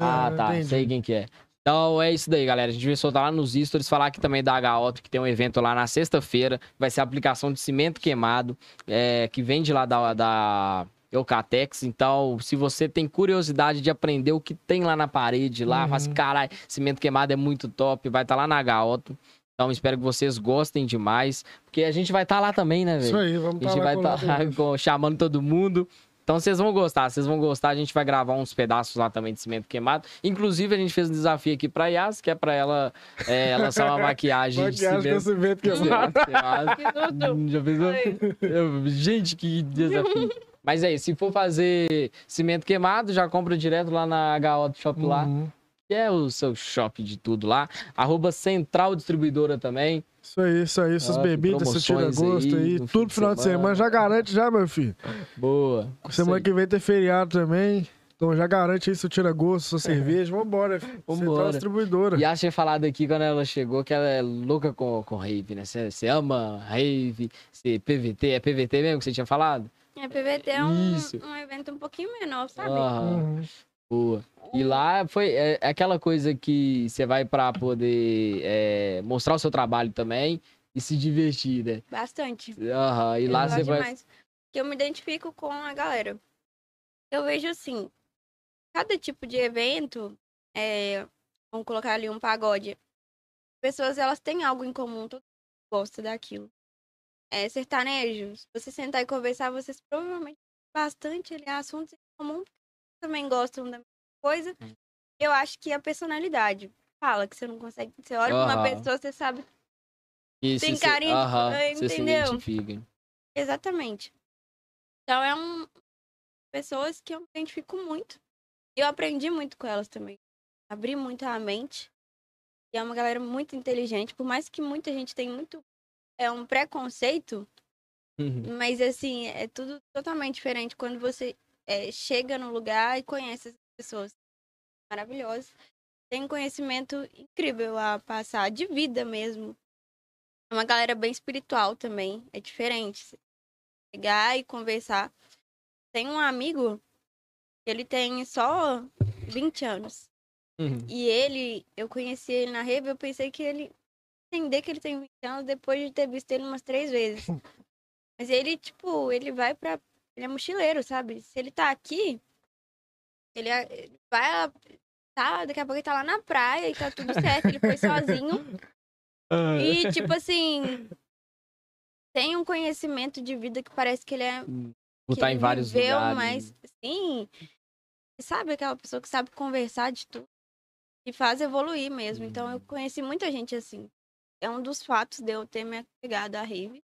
Ah, Ah, tá. entendi. Sei quem que é. Então é isso daí, galera. A gente vai soltar lá nos stories, falar aqui também da H-Auto, que tem um evento lá na sexta-feira. Vai ser a aplicação de cimento queimado, é, que vem de lá da, da Eucatex. Então, se você tem curiosidade de aprender o que tem lá na parede, lá, Uhum. fala assim, caralho, cimento queimado é muito top, vai estar lá na H-Auto. Então, espero que vocês gostem demais, porque a gente vai estar lá também, né, velho? Isso aí, vamos A gente tá vai lá estar colado. chamando todo mundo. Então vocês vão gostar, vocês vão gostar. A gente vai gravar uns pedaços lá também de cimento queimado. Inclusive, a gente fez um desafio aqui pra Yas, que é pra ela é, lançar uma maquiagem de Maquiagem com cimento. cimento queimado. queimado. Que tudo. Já pensou? Eu- gente, que desafio. Mas é isso, se for fazer cimento queimado, já compra direto lá na HO Shop lá, Uhum. que é o seu shop de tudo lá. Arroba Central Distribuidora também. Isso aí, isso aí, essas bebidas, esse tira-gosto aí, aí, tudo final de semana. semana. Já garante já, meu filho. Boa. Semana que vem tem feriado também. Então já garante aí seu tira-gosto, sua cerveja. Vambora. filho. Central Vambora. Distribuidora. E a tinha falado aqui quando ela chegou que ela é louca com, com rave, né? Você você ama rave, você PVT, é PVT mesmo que você tinha falado? É, PVT é um, Isso. um evento um pouquinho menor, sabe? Uhum. boa. E lá foi é, é aquela coisa que você vai pra poder é, mostrar o seu trabalho também e se divertir, né? Bastante. Aham, e Eu lá você vai. demais. Que eu me identifico com a galera. Eu vejo assim, cada tipo de evento, é, vamos colocar ali um pagode. Pessoas, elas têm algo em comum, todo mundo gosta daquilo. É, sertanejo, se você sentar e conversar, vocês provavelmente bastante ali, assuntos em comum, também gostam da mesma coisa. Eu acho que a personalidade fala que você não consegue. Você olha pra uma pessoa, você sabe E Tem carinho se entendeu? Exatamente. Então é um pessoas que eu me identifico muito. Eu aprendi muito com elas também. Abri muito a mente. E é uma galera muito inteligente, por mais que muita gente tem muito é um preconceito, Uhum. mas assim, é tudo totalmente diferente quando você é, chega no lugar e conhece as pessoas maravilhosas. Tem um conhecimento incrível a passar, de vida mesmo. É uma galera bem espiritual também, é diferente. Chegar e conversar. Tem um amigo, ele tem só 20 anos. Uhum. E ele, eu conheci ele na rave, eu pensei que ele entender que ele tem 20 anos depois de ter visto ele umas três vezes. Mas ele, tipo, ele vai pra. Ele é mochileiro, sabe? Se ele tá aqui, ele é- vai. lá- Tá, daqui a pouco ele tá lá na praia e tá tudo certo. Ele foi sozinho. E, tipo assim. Tem um conhecimento de vida que parece que ele é. Estar ele em vários viveu, lugares. Mas, sim. Sabe aquela pessoa que sabe conversar de tudo. E faz evoluir mesmo. Então, eu conheci muita gente assim. É um dos fatos de eu ter me apegado à rave.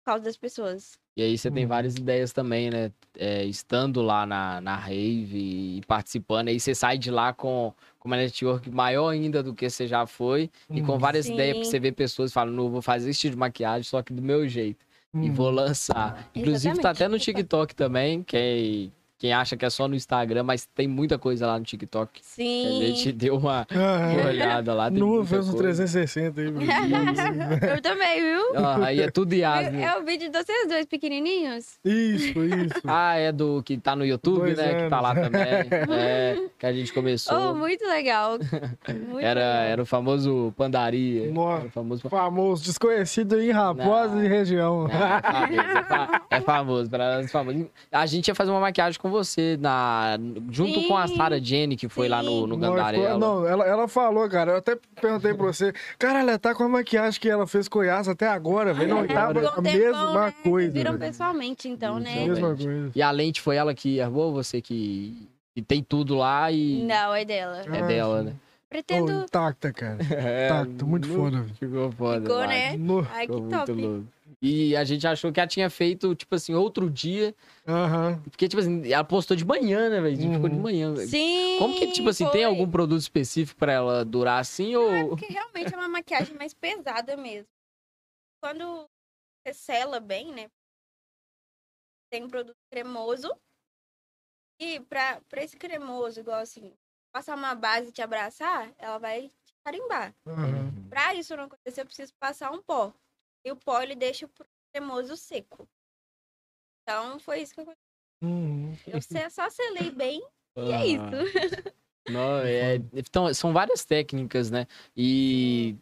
Por causa das pessoas. E aí você tem Uhum. várias ideias também, né? É, estando lá na, na rave e participando, aí você sai de lá com, com uma network maior ainda do que você já foi e com Uhum. várias Sim. ideias, porque você vê pessoas falando, não, vou fazer esse tipo de maquiagem, só que do meu jeito. E Uhum. vou lançar. Inclusive tá Exatamente. até no TikTok também, quem, quem acha que é só no Instagram, mas tem muita coisa lá no TikTok. Sim. A gente deu uma, uma olhada lá. Tem Nu muita fez um coisa. 360 aí, eu também, viu? Ah, aí é tudo Yasmin. É o vídeo de vocês dois pequenininhos? Isso, isso. Ah, é do que tá no YouTube, Dois né? Que tá lá anos. também. É, que a gente começou. Oh, muito legal. Muito era, legal. era o famoso Pandaria. Nossa. Era o famoso... Famoso, desconhecido em Raposa Não. e região. É famoso, é fa- é famoso, pra nós é famoso. A gente ia fazer uma maquiagem com você, na, junto com a Sim. Sarah Jenny, que foi lá no, no Gandarela. Não, ela, ela falou, cara. Eu até perguntei pra você. Cara, ela tá com a maquiagem que ela fez com Yas até agora, velho. Não, tava Ficou a tempão, mesma né? coisa. Viram velho. pessoalmente, então, né? é Mesma coisa. E a lente foi ela que errou, você que, que tem tudo lá e Não, é dela. é Ah, dela, sim. né? Pretendo. intacta, cara. É, Intacta, muito nu- foda. velho. Ficou foda. Ficou, né? No- Ai, que Ficou muito top. louco. E a gente achou que ela tinha feito, tipo assim, outro dia. Aham. Porque, tipo assim, ela postou de manhã, né, velho? A gente ficou de Uhum. manhã. velho. Sim. Como que, tipo assim, tem foi. algum produto específico pra ela durar assim É ou. porque realmente é uma maquiagem mais pesada mesmo. Quando você sela bem, né? Tem um produto cremoso. E pra, pra esse cremoso, igual assim, passar uma base e te abraçar, ela vai te carimbar. aham. Pra isso não acontecer, eu preciso passar um pó. E o pó, ele deixa o cremoso seco. Então, foi isso que eu Uhum. Eu só selei bem e é Ah. isso. Não, é, então, são várias técnicas, né? E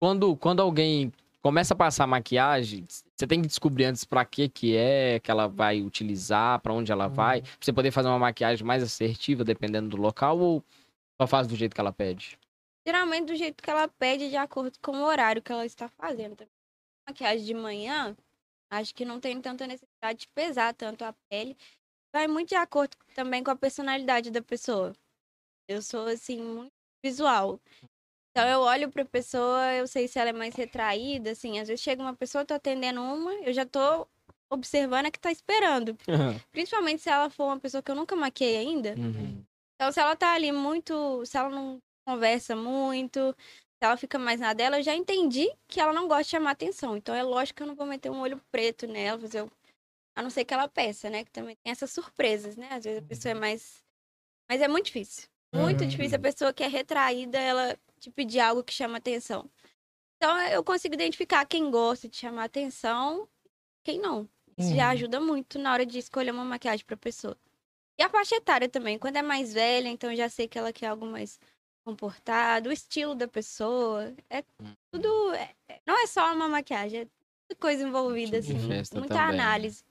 quando, quando alguém começa a passar maquiagem, você tem que descobrir antes pra que que é que ela vai utilizar, pra onde ela vai, pra você poder fazer uma maquiagem mais assertiva dependendo do local ou só faz do jeito que ela pede. Geralmente do jeito que ela pede, de acordo com o horário que ela está fazendo. Maquiagem de manhã, acho que não tem tanta necessidade de pesar tanto a pele. Vai muito de acordo também com a personalidade da pessoa. Eu sou, assim, muito visual. Então eu olho pra pessoa, eu sei se ela é mais retraída, assim. Às vezes chega uma pessoa, eu tô atendendo uma, eu já tô observando a que tá esperando. Principalmente se ela for uma pessoa que eu nunca maquiei ainda. Uhum. Então, se ela tá ali muito. Se ela não conversa muito, ela fica mais na dela, eu já entendi que ela não gosta de chamar atenção. Então, é lógico que eu não vou meter um olho preto nela, fazer A não ser que ela peça, né? Que também tem essas surpresas, né? Às vezes a pessoa é mais. Mas é muito difícil. Muito Uhum. difícil a pessoa que é retraída, ela te pedir algo que chama atenção. Então eu consigo identificar quem gosta de chamar atenção, quem não. Isso já Uhum. ajuda muito na hora de escolher uma maquiagem pra pessoa. E a faixa etária também. Quando é mais velha, então eu já sei que ela quer algo mais comportado, o estilo da pessoa. É tudo. é- é- não é só uma maquiagem, é muita coisa envolvida, assim. muita também. análise.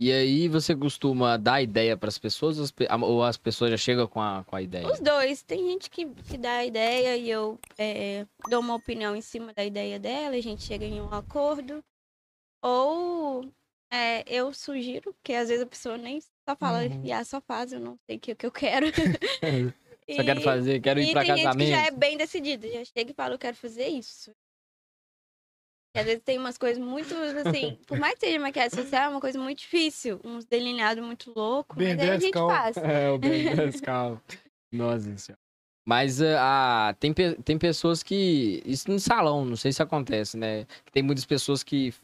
E aí você costuma dar ideia pras pessoas ou as pe- ou as pessoas já chegam com a, com a ideia? Os dois. Tem gente que, que dá a ideia e eu é, dou uma opinião em cima da ideia dela, a gente chega em um acordo. Ou é, eu sugiro, porque às vezes a pessoa nem só fala, Uhum. ah, só faz, eu não sei o que, o que eu quero. Só quero fazer, quero ir e pra tem gente que já é casamento. bem decidida, já chega e fala, eu quero fazer isso. E às vezes tem umas coisas muito, assim, por mais que seja maquiagem social, é uma coisa muito difícil. Uns delineados muito loucos, mas Bem aí a gente cal. faz. É, o bem calma. Nossa senhora. Mas ah, tem, tem pessoas que. Isso no salão, não sei se acontece, né? Que tem muitas pessoas que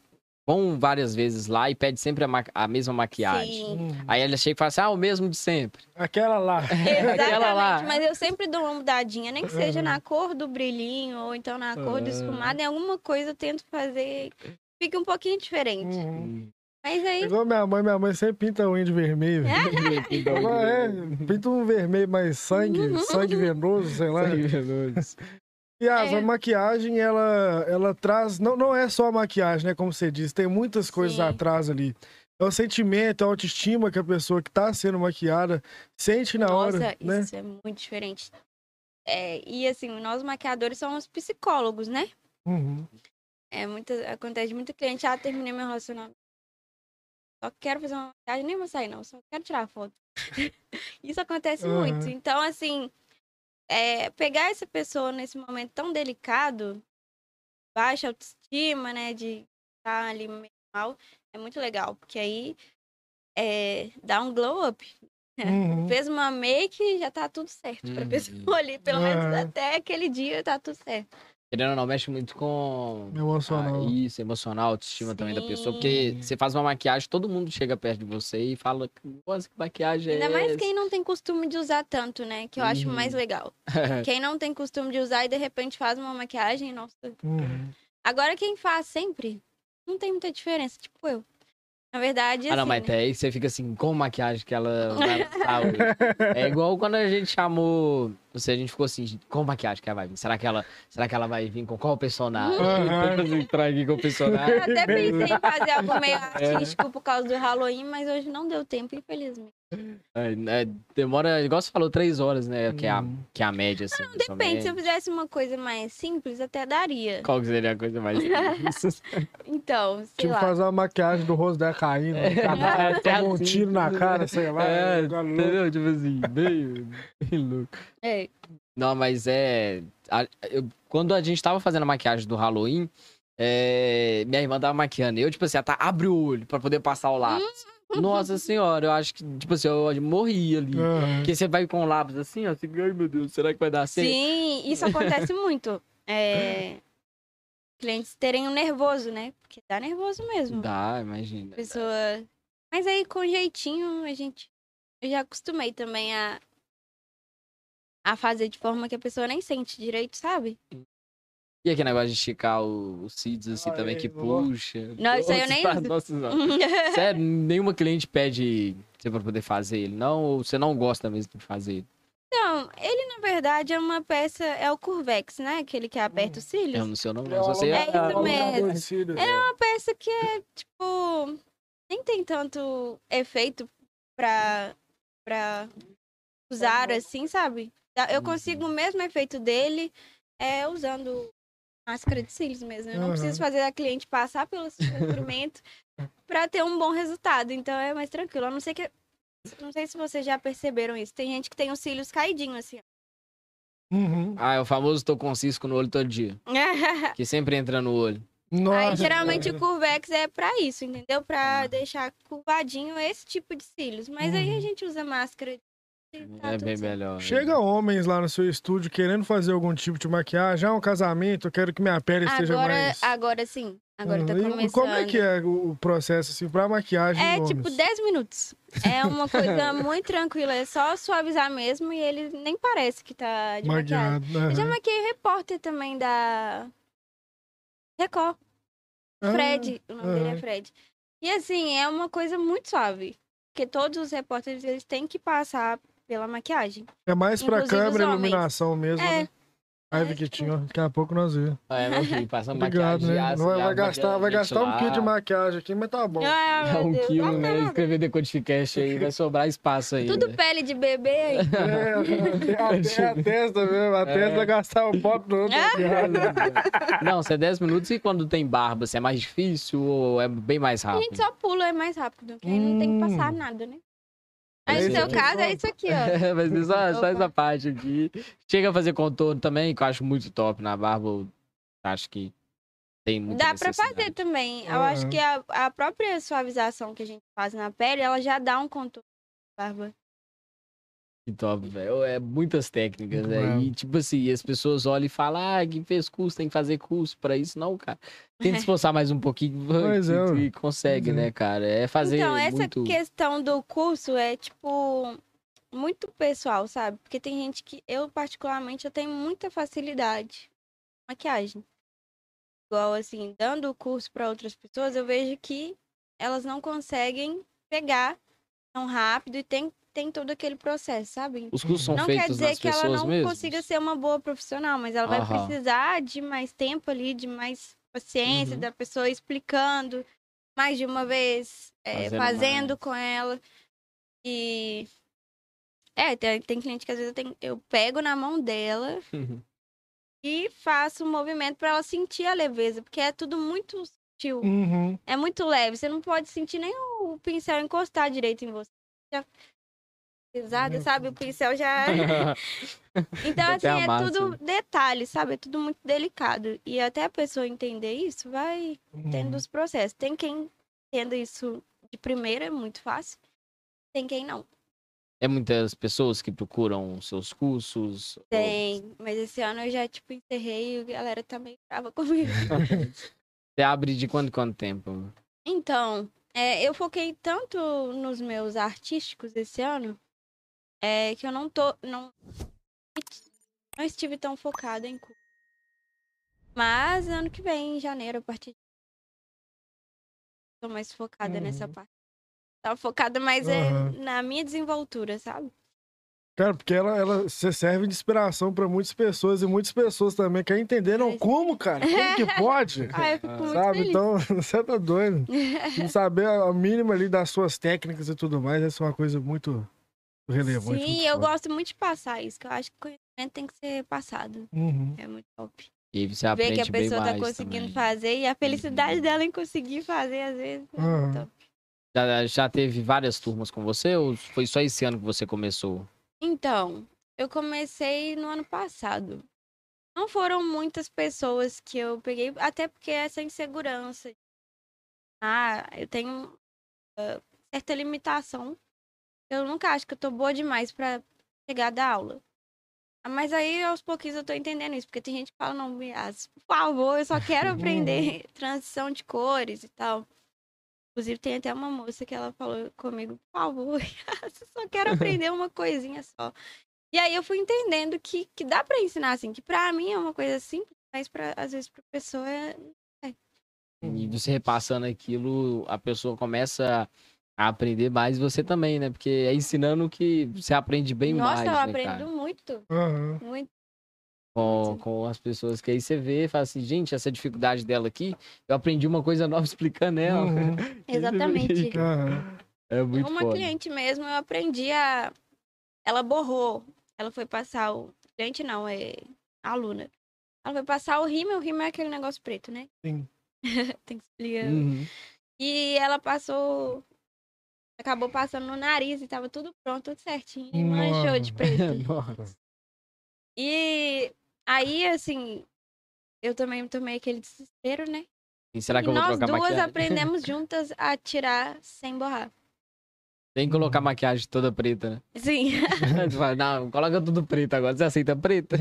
vão várias vezes lá e pedem sempre a, ma- a mesma maquiagem. Sim. Uhum. Aí ela chega e fala assim: ah, o mesmo de sempre. Aquela lá. Aquela lá. Exatamente, mas eu sempre dou uma mudadinha, nem que seja Uhum. na cor do brilhinho ou então na cor do Ah. esfumado, em alguma coisa eu tento fazer que fique um pouquinho diferente. Uhum. Mas aí, Igual minha mãe, minha mãe sempre pinta a unha de vermelho. Ela é, pinta um vermelho mais sangue, Uhum. sangue venoso, sei lá. E a É. maquiagem, ela, ela traz. Não, não é só a maquiagem, né? Como você disse, tem muitas coisas Sim. atrás ali. É o sentimento, a autoestima que a pessoa que tá sendo maquiada sente na nossa, hora, né? isso é muito diferente. É, e assim, nós maquiadores somos psicólogos, né? Uhum. É, muita, acontece de muita cliente, ah, terminei meu relacionamento. Só quero fazer uma maquiagem, nem vou sair, não, só quero tirar a foto. Isso acontece Aham. muito. Então, assim, é, pegar essa pessoa nesse momento tão delicado, baixa autoestima, né, de estar ali meio mal, é muito legal, porque aí é, dá um glow up. Uhum. Fez uma make, já tá tudo certo pra Uhum. pessoa ali, pelo menos Aham. até aquele dia tá tudo certo. Querendo ou não, mexe muito com. Emocional. Ah, isso, emocional, autoestima também da pessoa. Porque Sim. você faz uma maquiagem, todo mundo chega perto de você e fala, nossa, que maquiagem é Ainda mais essa?" quem não tem costume de usar tanto, né? Que eu acho Uhum. mais legal. Quem não tem costume de usar e de repente faz uma maquiagem, nossa. Uhum. Agora quem faz sempre, não tem muita diferença, tipo eu. Na verdade, Ah, não, assim, mas até aí você fica assim, qual maquiagem que ela vai lançar hoje? É igual quando a gente chamou. Você, a gente ficou assim, qual maquiagem que ela vai vir? Será que ela, será que ela vai vir com qual personagem? Todas entrar aqui com o personagem. eu até pensei em fazer algo meio É. artístico por causa do Halloween, mas hoje não deu tempo, infelizmente. É, é, demora, igual você falou, três horas, né? Que é a, Uhum. que é a média, assim. ou Depende, se eu fizesse uma coisa mais simples, até daria. Qual que seria a coisa mais simples? Então, sei Tipo, lá. fazer uma maquiagem do rosto dela caindo, É, é, tomou um assim. tiro na cara, sei lá. É, louco. entendeu? Tipo assim, bem, bem louco. É. Não, mas é. a- eu- quando a gente tava fazendo a maquiagem do Halloween, é, minha irmã tava maquiando. Eu, tipo assim, ela tá, abre o olho pra poder passar o lápis. Nossa senhora, eu acho que, tipo assim, eu morri ali. Aham. Porque você vai com o lápis assim, ó, assim, ai meu Deus, será que vai dar certo? Sim, isso acontece muito. É, Clientes terem um nervoso, né? Porque dá nervoso mesmo. Dá, imagina. pessoa. Mas aí, com jeitinho, a gente. Eu já acostumei também a. a fazer de forma que a pessoa nem sente direito, sabe? E aquele negócio de esticar o- os cílios assim também, é, que vou- puxa. Não, isso aí eu nem. Sério, nenhuma cliente pede você pra poder fazer ele, não? Ou você não gosta mesmo de fazer ele? Então, ele na verdade é uma peça. É o Curvex, né? Aquele que aperta os cílios. Eu não sei o nome, É não. Só sei É a- isso mesmo. cílios. É uma peça que é, tipo. Nem tem tanto efeito pra. pra usar assim, sabe? Eu Uhum. consigo o mesmo efeito dele é, usando máscara de cílios mesmo. Eu não Aham. preciso fazer a cliente passar pelo sofrimento pra ter um bom resultado. Então é mais tranquilo. A não ser que. Não sei se vocês já perceberam isso. Tem gente que tem os cílios caidinhos, assim. Uhum. Ah, é o famoso tô com cisco no olho todo dia. Que sempre entra no olho. Nossa, Aí, geralmente, cara. o Curvex é pra isso, entendeu? Pra Ah. deixar curvadinho esse tipo de cílios. Mas aí Uhum. a gente usa máscara de tá É bem melhor. Chega homens lá no seu estúdio querendo fazer algum tipo de maquiagem. Ah, um casamento, eu quero que minha pele esteja Agora, mais. agora sim. Agora tá Uhum. E começando. Como é que é o processo, assim, pra maquiagem? É tipo homens? 10 minutos. É uma coisa muito tranquila. É só suavizar mesmo e ele nem parece que tá de maquiagem. Maquiado. Eu já aham. maquiei repórter também da Record. Ah, Fred, o nome dele é. Fred. E assim, é uma coisa muito suave. Porque todos os repórteres, eles têm que passar pela maquiagem. É mais pra Inclusive os câmera e iluminação mesmo, É. né? Aí, É, Viquitinho, daqui a pouco nós vemos. É, meu filho, passa Obrigado, maquiagem. né? Não vai, vai gastar, vai gastar um quilo de maquiagem aqui, mas tá bom. Ah, É um Deus. quilo, Ah, né? não. Escrever decodificast aí, vai sobrar espaço aí. Tudo né? pele de bebê aí. É, até a testa mesmo, a É. testa vai gastar o pop do outro. Não, se é 10 minutos e quando tem barba, se é mais difícil ou é bem mais A rápido? gente só pula, é mais rápido. Porque aí não tem que passar Hum. nada, né? É Aí no seu caso, é isso aqui, ó. É, mas é só, só essa parte aqui. Chega a fazer contorno também, que eu acho muito top na barba. eu Acho que tem muita Dá pra fazer também. Eu acho Aham. que a, a própria suavização que a gente faz na pele, ela já dá um contorno na barba. Que top, velho. É muitas técnicas, né? E, tipo assim, as pessoas olham e falam, ah, quem fez curso tem que fazer curso pra isso. Não, cara. Tem que esforçar mais um pouquinho Pois e, é, e consegue, Pois é. né, cara? É fazer então, essa muito... questão do curso é, tipo, muito pessoal, sabe? Porque tem gente que, eu particularmente, eu tenho muita facilidade com maquiagem. Igual, assim, dando o curso para outras pessoas, eu vejo que elas não conseguem pegar tão rápido e tem, tem todo aquele processo, sabe? Os cursos são não quer feitos dizer nas que ela não mesmo? consiga ser uma boa profissional, mas ela vai Aham. precisar de mais tempo ali, de mais paciência, Uhum. da pessoa explicando mais de uma vez, é, Fazendo com ela. E. É, tem, tem cliente que às vezes eu, tenho- eu pego na mão dela e faço um movimento pra ela sentir a leveza, porque é tudo muito sutil. Uhum. É muito leve. Você não pode sentir nem o pincel encostar direito em você. Já... Pesada, Meu sabe? O pincel já. Então, assim, é massa. tudo detalhe, sabe? É tudo muito delicado. E até a pessoa entender isso, vai tendo Uhum. os processos. Tem quem entenda isso de primeira, é muito fácil. Tem quem não. É muitas pessoas que procuram seus cursos? ou- Tem. Mas esse ano eu já, tipo, encerrei e a galera tá meio brava comigo. Você abre de quanto quanto tempo? Então, é, eu foquei tanto nos meus artísticos esse ano é, que eu não tô. Não, não estive tão focada em curso. Mas ano que vem, em janeiro, a partir de. Tô mais focada nessa Uhum. parte. Tava focada mais é, Aham. na minha desenvoltura, sabe? Cara, porque ela, ela você serve de inspiração pra muitas pessoas e muitas pessoas também querem entender, não, Mas- como, cara? Como que pode? Ah, eu fico muito Sabe? feliz. Então, você tá doido. E saber a mínima ali das suas técnicas e tudo mais, essa é uma coisa muito relevante. Sim, muito eu gosto muito de passar isso, que eu acho que conhecimento tem que ser passado. Uhum. É muito top. E você Ver aprende que a pessoa tá conseguindo também. fazer e a felicidade Uhum. dela em conseguir fazer, às vezes. é muito top. Já, já teve várias turmas com você ou foi só esse ano que você começou? Então, eu comecei no ano passado. Não foram muitas pessoas que eu peguei, até porque essa insegurança. Ah, eu tenho ah, certa limitação. Eu nunca acho que eu tô boa demais pra chegar da aula. Ah, Mas aí, aos pouquinhos, eu tô entendendo isso, porque tem gente que fala, não, Bias, por favor, eu só quero aprender transição de cores e tal. Inclusive, tem até uma moça que ela falou comigo, por favor, eu só quero aprender uma coisinha só. E aí eu fui entendendo que, que dá pra ensinar, assim, que pra mim é uma coisa simples, mas pra, às vezes pra pessoa é... E você repassando aquilo, a pessoa começa a aprender mais você também, né? Porque é ensinando que você aprende bem Nossa, mais, eu né, aprendo cara? muito, Aham. muito. Com, com as pessoas que aí você vê e fala assim, gente, essa dificuldade dela aqui, eu aprendi uma coisa nova explicando ela. Uhum. Exatamente. É muito uma foda. cliente mesmo, eu aprendi a. Ela borrou. Ela foi passar o. Cliente não, é aluna. Ela foi passar o rímel. O rímel é aquele negócio preto, né? Sim. Tem que explicar. Uhum. E ela passou. Acabou passando no nariz e tava tudo pronto, tudo certinho. E manchou de preto. Nossa. E aí, assim. Eu também tomei aquele desespero, né? E será que e eu vou nós trocar duas maquiagem? aprendemos juntas a tirar sem borrar. Tem que colocar maquiagem toda preta, né? Sim. Tu fala, Não, coloca tudo preto agora. Você aceita preta?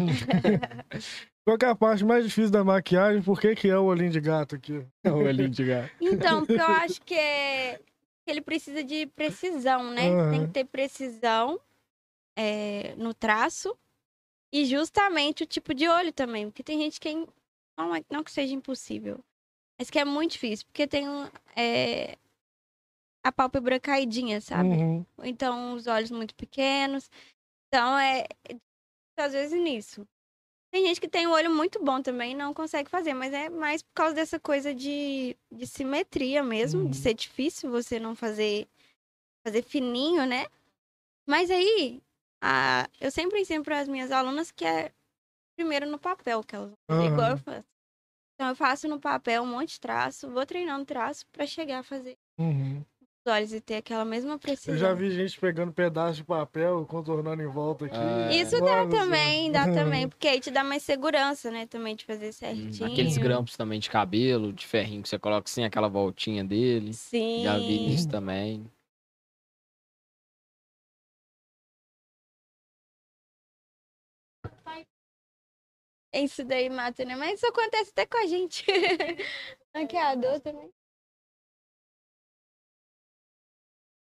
Qual que é a parte mais difícil da maquiagem? Por que, que é o olhinho de gato aqui? o olhinho de gato. Então, porque eu acho que, é... ele precisa de precisão, né? Aham. Tem que ter precisão é, no traço e justamente o tipo de olho também. Porque tem gente que é... não, é- não que seja impossível, mas que é muito difícil. Porque tem é, a pálpebra caidinha, sabe? Uhum. Então os olhos muito pequenos. Então é às vezes nisso. Tem gente que tem um olho muito bom também e não consegue fazer, mas é mais por causa dessa coisa de, de simetria mesmo, Uhum. de ser difícil você não fazer fazer fininho, né? Mas aí, a, eu sempre ensino para as minhas alunas que é primeiro no papel que elas vão fazer, igual eu faço. Então eu faço no papel um monte de traço, vou treinando traço para chegar a fazer Uhum. Os olhos e ter aquela mesma precisão. Eu já vi gente pegando pedaço de papel, contornando em volta aqui. Ah, Isso dá também, dá também, porque aí te dá mais segurança, né? Também de fazer certinho. Aqueles grampos também de cabelo, de ferrinho que você coloca assim, aquela voltinha dele. Sim. Já vi isso também. Isso daí mata, né? Mas isso acontece até com a gente. Maquiador também.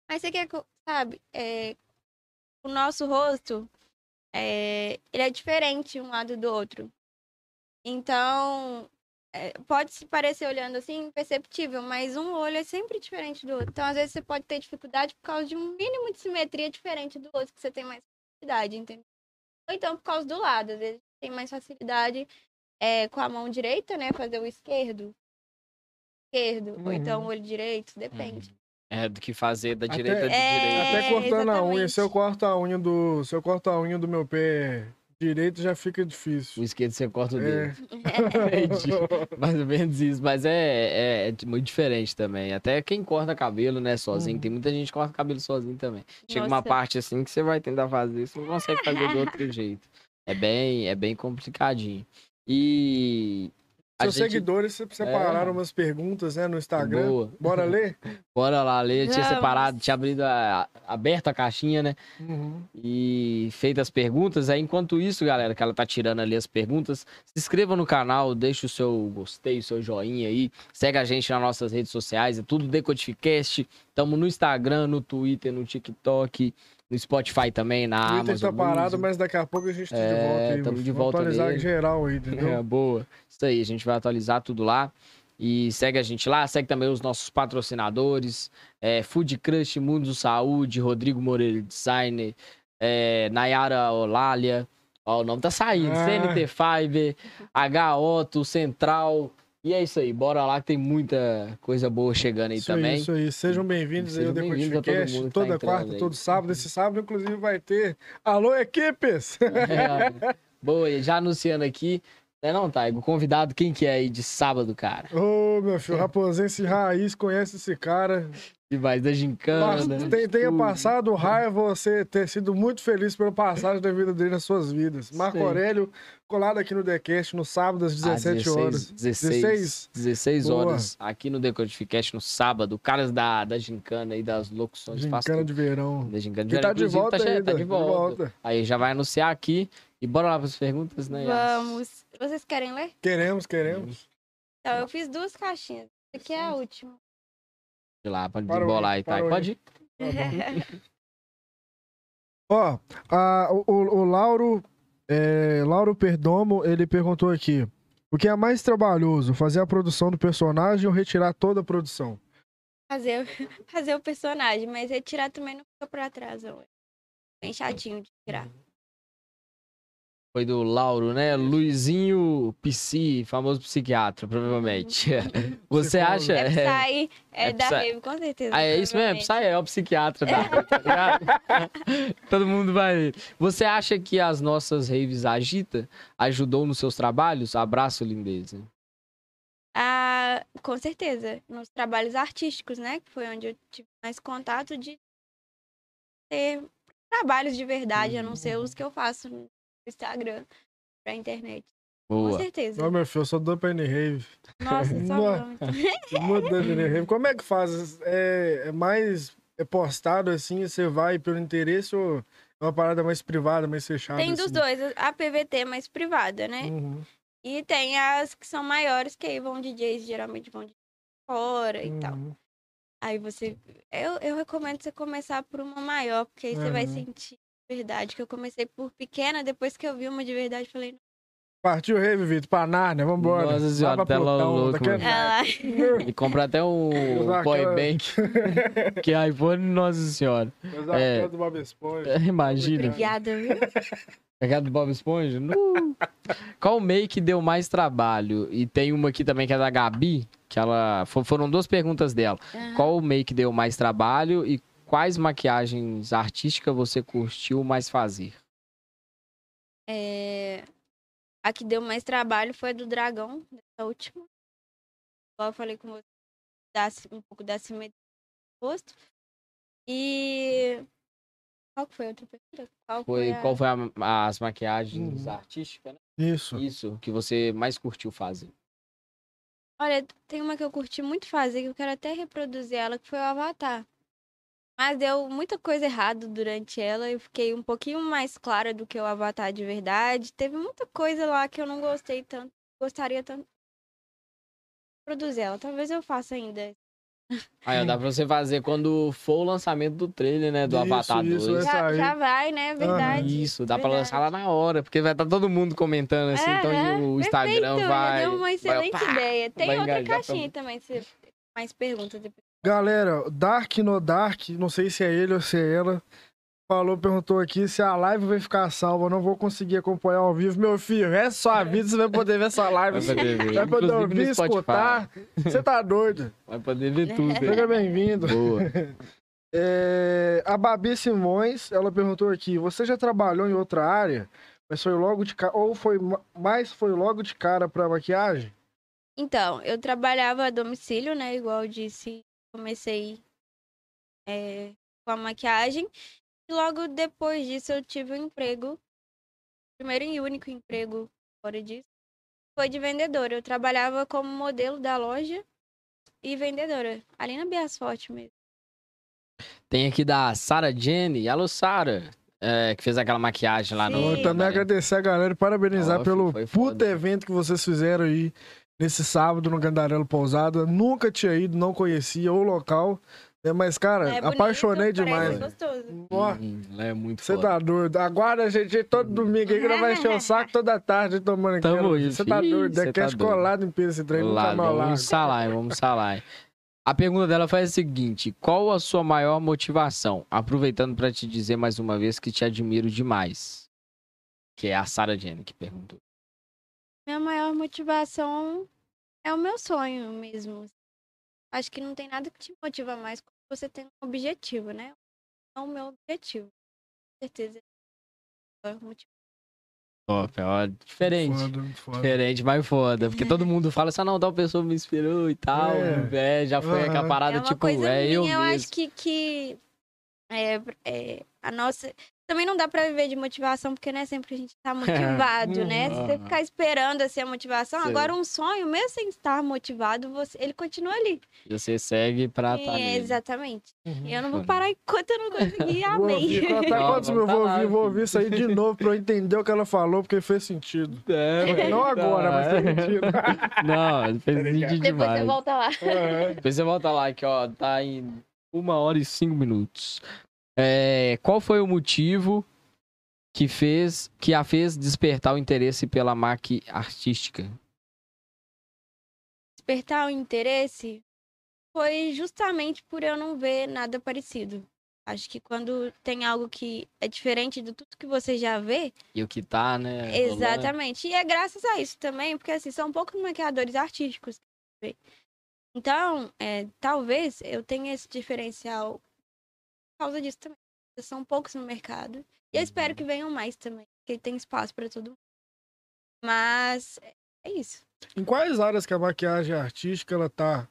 Mas você quer, sabe, é, o nosso rosto, é, ele é diferente um lado do outro. Então, é, pode se parecer olhando assim, imperceptível, mas um olho é sempre diferente do outro. Então, às vezes, você pode ter dificuldade por causa de um mínimo de simetria diferente do outro, que você tem mais facilidade, entendeu? Ou então por causa do lado, às vezes tem mais facilidade é, com a mão direita, né? Fazer o esquerdo. Esquerdo. Ou Uhum. então o olho direito, depende. É do que fazer da Até- direita do É, direito. Até cortando a unha. exatamente. Se eu corto a unha do. Se eu corto a unha do meu pé direito, já fica O difícil. esquerdo você corta o É. dedo. Entendi. Mais ou menos isso. Mas é, é, é muito diferente também. Até quem corta cabelo, né, sozinho. Uhum. Tem muita gente que corta cabelo sozinho também. Chega uma Nossa. parte assim que você vai tentar fazer, você não consegue fazer do outro jeito. É bem, é bem complicadinho. E. a Seus gente- seguidores se- separaram É. umas perguntas, né, no Instagram. Boa. Bora ler? Bora lá, Lê. Tinha Vamos. separado, tinha abrido a, aberto a caixinha, né? Uhum. e feito as perguntas. Aí, enquanto isso, galera, que ela tá tirando ali as perguntas, se inscreva no canal, deixa o seu gostei, o seu joinha aí. Segue a gente nas nossas redes sociais, é tudo Decodificast. Tamo no Instagram, no Twitter, no TikTok, no Spotify também, na O Twitter Amazon. tá parado, Music. mas daqui a pouco a gente tá de É, volta aí. tamo meu de volta Vamos atualizar nele. em geral aí, É, entendeu? boa. Isso aí, a gente vai atualizar tudo lá. E segue a gente lá, segue também os nossos patrocinadores, é, Food Crush, Mundo Saúde, Rodrigo Moreira Designer, é, Nayara Olália, ó, o nome tá saindo, Ah. CNT Fiber, H Otto, Central, e é isso aí, bora lá que tem muita coisa boa chegando aí Isso aí, também. isso aí. Sejam bem-vindos aí ao Decodificast. mundo que tá Toda quarta, aí. todo sábado. Esse sábado, inclusive, vai ter Alô, equipes! É, boa, já anunciando aqui, né não, Taigo, convidado, quem que é aí de sábado, cara? Ô, meu filho, Raposense Raiz, conhece esse cara. E mais da gincana. Passa- tem- tenha tudo. passado raiva você ter sido muito feliz pela passagem da vida dele nas suas vidas. Marco Sei. Aurélio, colado aqui no Decast no sábado às Às 17 horas. 16, 16? 16 Boa. horas aqui no Decodificast no sábado. Caras da, da gincana e das locuções Gincana de verão. Da gincana de Que tá verão. de Inclusive, volta che- ainda. tá de volta. Aí já vai anunciar aqui. E bora lá para as perguntas, né? Yas? Vamos. Vocês querem ler? Queremos, queremos. Então, eu fiz duas caixinhas. Essa aqui é a última. De lá, pode Parou desembolar aí, tá? Pode ir. Ó, a- o, o- o Lauro, é, Lauro Perdomo, ele perguntou aqui. O que é mais trabalhoso, fazer a produção do personagem ou retirar toda a produção? fazer, fazer o personagem, mas retirar também não fica pra trás. Não. Bem chatinho de tirar. Foi do Lauro, né? Luizinho Psi, famoso psiquiatra, provavelmente. Você Psicólogo. acha? É Psy, é, É da Psy. Rave, com certeza. Ah, é isso mesmo? Psy é o psiquiatra da tá ligado? Todo mundo vai. Você acha que as nossas raves agita ajudou nos seus trabalhos? Abraço, lindeza. Ah, com certeza. Nos trabalhos artísticos, né? Que foi onde eu tive mais contato de ter trabalhos de verdade, a não ser os que eu faço Instagram, pra internet. Com Boa. certeza. Não, meu filho, eu sou do Penny Rave. Nossa, só Nossa. vamos. Muito da Penny Rave. Como é que faz? É, é mais é postado assim, você vai pelo interesse ou é uma parada mais privada, mais fechada? Tem dos assim? dois. A PVT é mais privada, né? Uhum, E tem as que são maiores, que aí vão DJs, geralmente vão de fora e tal. uhum. Aí você. Eu, eu recomendo você começar por uma maior, porque aí você vai Uhum. sentir verdade. Que eu comecei por pequena, depois que eu vi uma de verdade, falei, Partiu o Rave, Vitor, pra Nárnia, vambora. Nossa senhora, tela louca, mano. ela. E compra até um Usar Power Bank. que iPhone, nossa senhora. Mas a É. do Bob Esponja. Imagina. Obrigada, viu? Pegado do Bob Esponja? Qual make deu mais trabalho? E tem uma aqui também que é da Gabi, que ela. fo- Foram duas perguntas dela. Aham. Qual make deu mais trabalho e quais maquiagens artísticas você curtiu mais fazer? É, A que deu mais trabalho foi a do dragão, dessa última. Igual eu falei com você, dá um pouco da simetria do rosto. E. Qual que foi a outra pergunta? Qual Foi, a- Qual foi a- as maquiagens Uhum. artísticas, né? Isso. Isso, que você mais curtiu fazer. Olha, tem uma que eu curti muito fazer, que eu quero até reproduzir ela, que foi o Avatar. Mas deu muita coisa errada durante ela. Eu fiquei um pouquinho mais clara do que o Avatar de verdade. Teve muita coisa lá que eu não gostei tanto. Gostaria tanto de produzir ela. Talvez eu faça ainda. Aí, ó, dá pra você fazer quando for o lançamento do trailer, né? Do Isso, Avatar isso, 2. Essa Já, já vai, né? Verdade. Isso, dá pra verdade. lançar lá na hora, porque vai estar todo mundo comentando assim, então Aham, o Instagram Perfeito, vai. Deu uma vai, excelente pá, ideia. Tem vai outra engajar caixinha também, se mais perguntas depois. Galera, Dark no Dark, não sei se é ele ou se é ela, falou, perguntou aqui se a live vai ficar salva. Eu não vou conseguir acompanhar ao vivo. Meu filho, é só a vida, você vai poder ver essa live. Vai poder ver. Vai poder ouvir, escutar. Você tá doido. Vai poder ver tudo. Seja bem-vindo. Boa. É, a Babi Simões, ela perguntou aqui: você já trabalhou em outra área, mas foi logo de cara, ou foi ma- mais foi logo de cara pra maquiagem? Então, eu trabalhava a domicílio, né? Igual eu disse, comecei é, com a maquiagem. E logo depois disso eu tive um emprego. Primeiro e único emprego fora disso. Foi de vendedora. Eu trabalhava como modelo da loja e vendedora. Ali na Bias Forte mesmo. Tem aqui da Sara Jenny. Alô, Sara. É, que fez aquela maquiagem lá no. Sim. Eu também agradecer a galera e parabenizar Ó, pelo foi puto evento que vocês fizeram aí nesse sábado no Gandarelo Pousada. Nunca tinha ido, não conhecia o local. né, Mas, cara, É bonito, apaixonei demais. gostoso. Ó, Hum, é muito Você tá doido. Aguarda a gente todo domingo aí que nós vai encher o saco toda tarde tomando Tamo aquela. aí, Você tá doido. Cê É tá cash colado em pelo esse trem, Lá, largo. vamos salar, vamos salar. A pergunta dela foi a seguinte: qual a sua maior motivação? Aproveitando pra te dizer mais uma vez que te admiro demais. Que é a Sara Jenny que perguntou. Minha maior motivação é o meu sonho mesmo. Acho que não tem nada que te motiva mais quando você tem um objetivo, né? É o meu objetivo. Com certeza. É o motivo. Top, ó, diferente. Foda, foda. Diferente, mas foda. Porque todo mundo fala assim, ah, não, tal pessoa me inspirou e tal. É. É, já foi aquela Aham. parada, é uma tipo, coisa é minha, eu eu mesmo. acho que, que é, é, a nossa. Também não dá pra viver de motivação, porque não é sempre que a gente tá motivado, né? Se você Aham. ficar esperando assim a motivação, Sei. agora um sonho, mesmo sem estar motivado, você, ele continua ali. Você segue pra E tá é, exatamente. Uhum. E eu não vou parar enquanto eu não conseguir. Vou ouvir, Amém. Não, quantos eu tá vou ouvir, vou ouvir isso aí de novo pra eu entender o que ela falou, porque fez sentido. É, Não agora, mas fez sentido. Não, fez vídeo Depois demais. você volta lá. É. Depois você volta lá, que ó, tá em uma hora e cinco minutos. É, qual foi o motivo que fez, que a fez despertar o interesse pela maqui artística? Despertar o interesse foi justamente por eu não ver nada parecido. Acho que quando tem algo que é diferente de tudo que você já vê, E o que tá, né? rolando? Exatamente. E é graças a isso também, porque assim, são poucos maquiadores artísticos. Então, é, talvez eu tenha esse diferencial causa disso também. São poucos no mercado. E eu espero que venham mais também, porque tem espaço para todo mundo. Mas é- isso. Em quais áreas que a maquiagem artística ela tá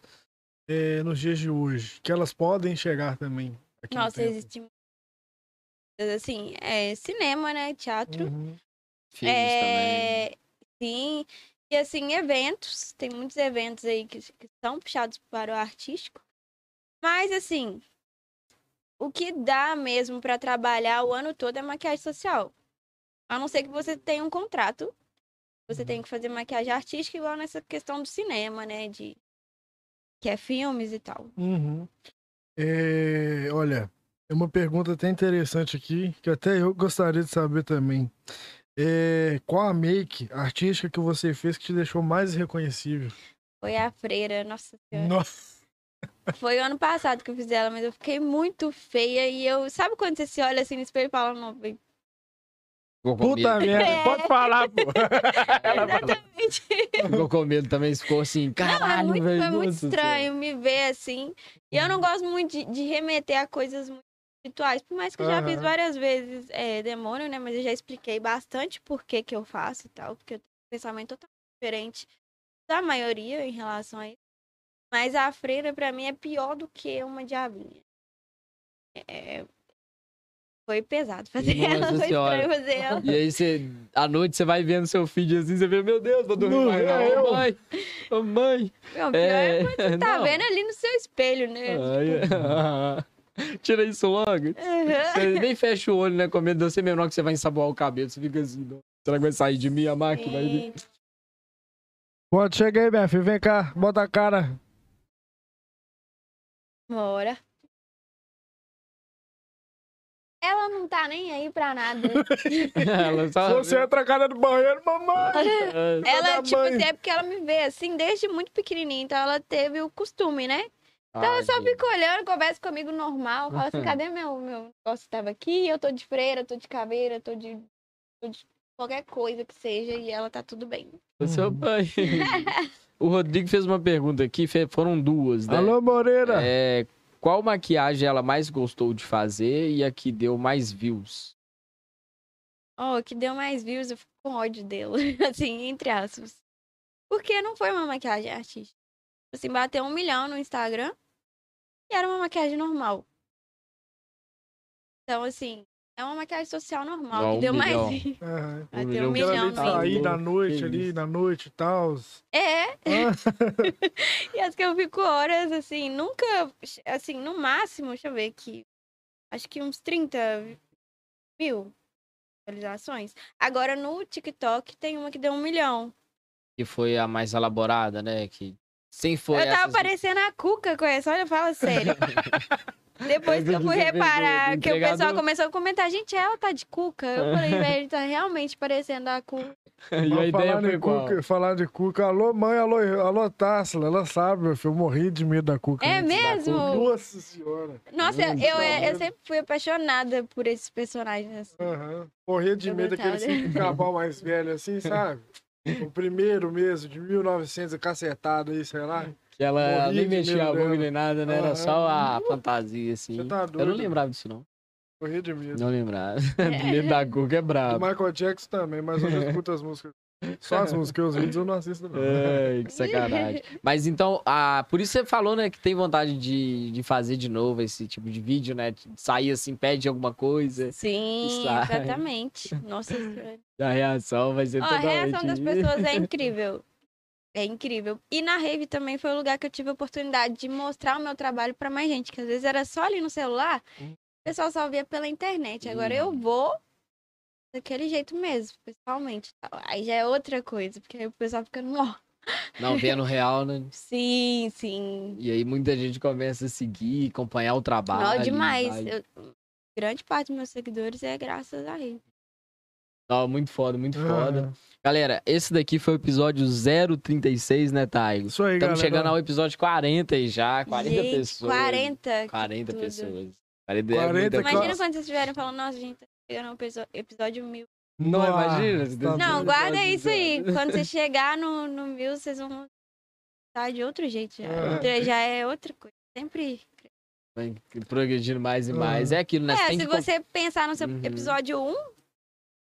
é, nos dias de hoje? Que elas podem chegar também. Aqui no Nossa, tempo? existe. Assim, é cinema, né? Teatro. Uhum. Filmes também. É, sim. E assim, eventos. Tem muitos eventos aí que, que são puxados para o artístico. Mas assim, o que dá mesmo pra trabalhar o ano todo é maquiagem social. A não ser que você tenha um contrato. Você tem que fazer maquiagem artística igual nessa questão do cinema, né? De que é filmes e tal. Uhum. É, olha, é uma pergunta até interessante aqui, que até eu gostaria de saber também. É, qual a make artística que você fez que te deixou mais reconhecível? Foi a freira, nossa senhora. Nossa. Foi o ano passado que eu fiz ela, mas eu fiquei muito feia e eu. Sabe quando você se olha assim no espelho e fala, não, bem. Com Puta medo. merda, É. pode falar, pô. Exatamente. Ficou com medo também, ficou assim, Não, é caralho, muito, velho. foi muito estranho me ver assim. E eu não gosto muito de, de remeter a coisas muito rituais, por mais que eu já fiz Aham. várias vezes é, demônio, né? Mas eu já expliquei bastante por que, que eu faço e tal, porque eu tenho um pensamento totalmente diferente da maioria em relação a isso. Mas a freira, pra mim, é pior do que uma diabinha. É, Foi pesado fazer Nossa ela, foi Senhora. estranho fazer ela. E aí você, à noite, você vai vendo seu feed assim, você vê, meu Deus, vou dormir Não, é eu. Mãe, ô, mãe. Não, pior é, É, quando você tá não. vendo ali no seu espelho, né? Ai, Tira isso logo. Aham. Você nem fecha o olho, né? Com medo de você hora que você vai ensaboar o cabelo, você fica assim, não. será que vai sair de mim a máquina? Pode, chega aí, minha filha, vem cá, bota a cara. Bora. Ela não tá nem aí pra nada. Ela Se só... você entra a cara do banheiro, mamãe. ela, Toda tipo mãe. assim, é porque ela me vê assim desde muito pequenininha, então ela teve o costume, né? Então ela só fica olhando, conversa comigo normal, fala assim, cadê meu, meu negócio tava aqui? Eu tô de freira, tô de caveira, tô de, tô de qualquer coisa que seja e ela tá tudo bem. O seu pai. O Rodrigo fez uma pergunta aqui, foram duas, né? Alô, Moreira. É, qual maquiagem ela mais gostou de fazer e a que deu mais views? Ó, o que deu mais views, eu fico com ódio dele, assim, entre aspas. Porque não foi uma maquiagem artística. Assim, bateu um milhão no Instagram e era uma maquiagem normal. Então, assim, é uma maquiagem social normal, Ó, que um deu milhão. mais. Aham. Bateu milhão um milhão Tá sair da noite ali, na noite e tal. É, Ah, e as que eu fico horas, assim, nunca, assim, no máximo, deixa eu ver aqui, acho que uns 30 mil visualizações. Agora, no TikTok, tem uma que deu um milhão. Que foi a mais elaborada, né? Que sem foi eu tava essas- parecendo a Cuca com essa, olha, fala sério. Depois que eu fui reparar que o pessoal começou a comentar, gente, ela tá de Cuca. Eu falei, velho, tá realmente parecendo a Cuca. E a Mas ideia falar, foi? Cuca, falar de Cuca. Alô, mãe, alô, alô, Tássila. Ela sabe, meu filho. Eu morri de medo da Cuca. É mesmo? Cuca. Nossa senhora. Nossa, eu, tá eu, vendo? sempre fui apaixonada por esses personagens. assim. Morria de Eu medo daquele pica-pau mais velho, assim, sabe? O primeiro mesmo, de 1900, cacetado aí, sei lá. Que ela Morria nem mexia a boca dela. nem nada, né? Era só a fantasia, assim. Você tá Eu doido. não lembrava disso, não. Morria de medo. Não lembrava. medo da Cuca é O brabo. Michael Jackson também, mas eu não escuto as músicas. Só as músicas, os vídeos eu não assisto, não. Ai, que sacanagem. Mas então, ah, por isso você falou, né, que tem vontade de, de fazer de novo esse tipo de vídeo, né? de Sair assim, pede alguma coisa, Sim, exatamente. Nossa Senhora. a reação vai ser Ó, a totalmente... reação das pessoas é incrível. É incrível. E na Rave também foi o lugar que eu tive a oportunidade de mostrar o meu trabalho pra mais gente, que às vezes era só ali no celular, Hum. o pessoal só via pela internet. Agora eu Hum. vou daquele jeito mesmo, pessoalmente. Aí já é outra coisa, porque aí o pessoal fica, ó. Não, vendo real, né? Sim, sim. E aí muita gente começa a seguir, acompanhar o trabalho. Não, demais. Eu- grande parte dos meus seguidores é graças a Rave. Não, muito foda, muito foda. Aham. Galera, esse daqui foi o episódio 036, né, Taigo? Isso aí, Estamos galera. chegando ao episódio 40 aí já, 40 gente, pessoas. 40. 40 tudo. pessoas. 40, 40 muita que- Imagina quando vocês estiverem falando, nossa, gente, tá chegando ao episódio mil. Não, Nossa, imagina. tá Não, guarda isso aí. Quando você chegar no, no mil, vocês vão estar de outro jeito já. É. Outra- Já é outra coisa. Sempre. Vai progredindo mais e mais. É aquilo, né? é, tem se que... você pensar no seu Uhum. episódio 1,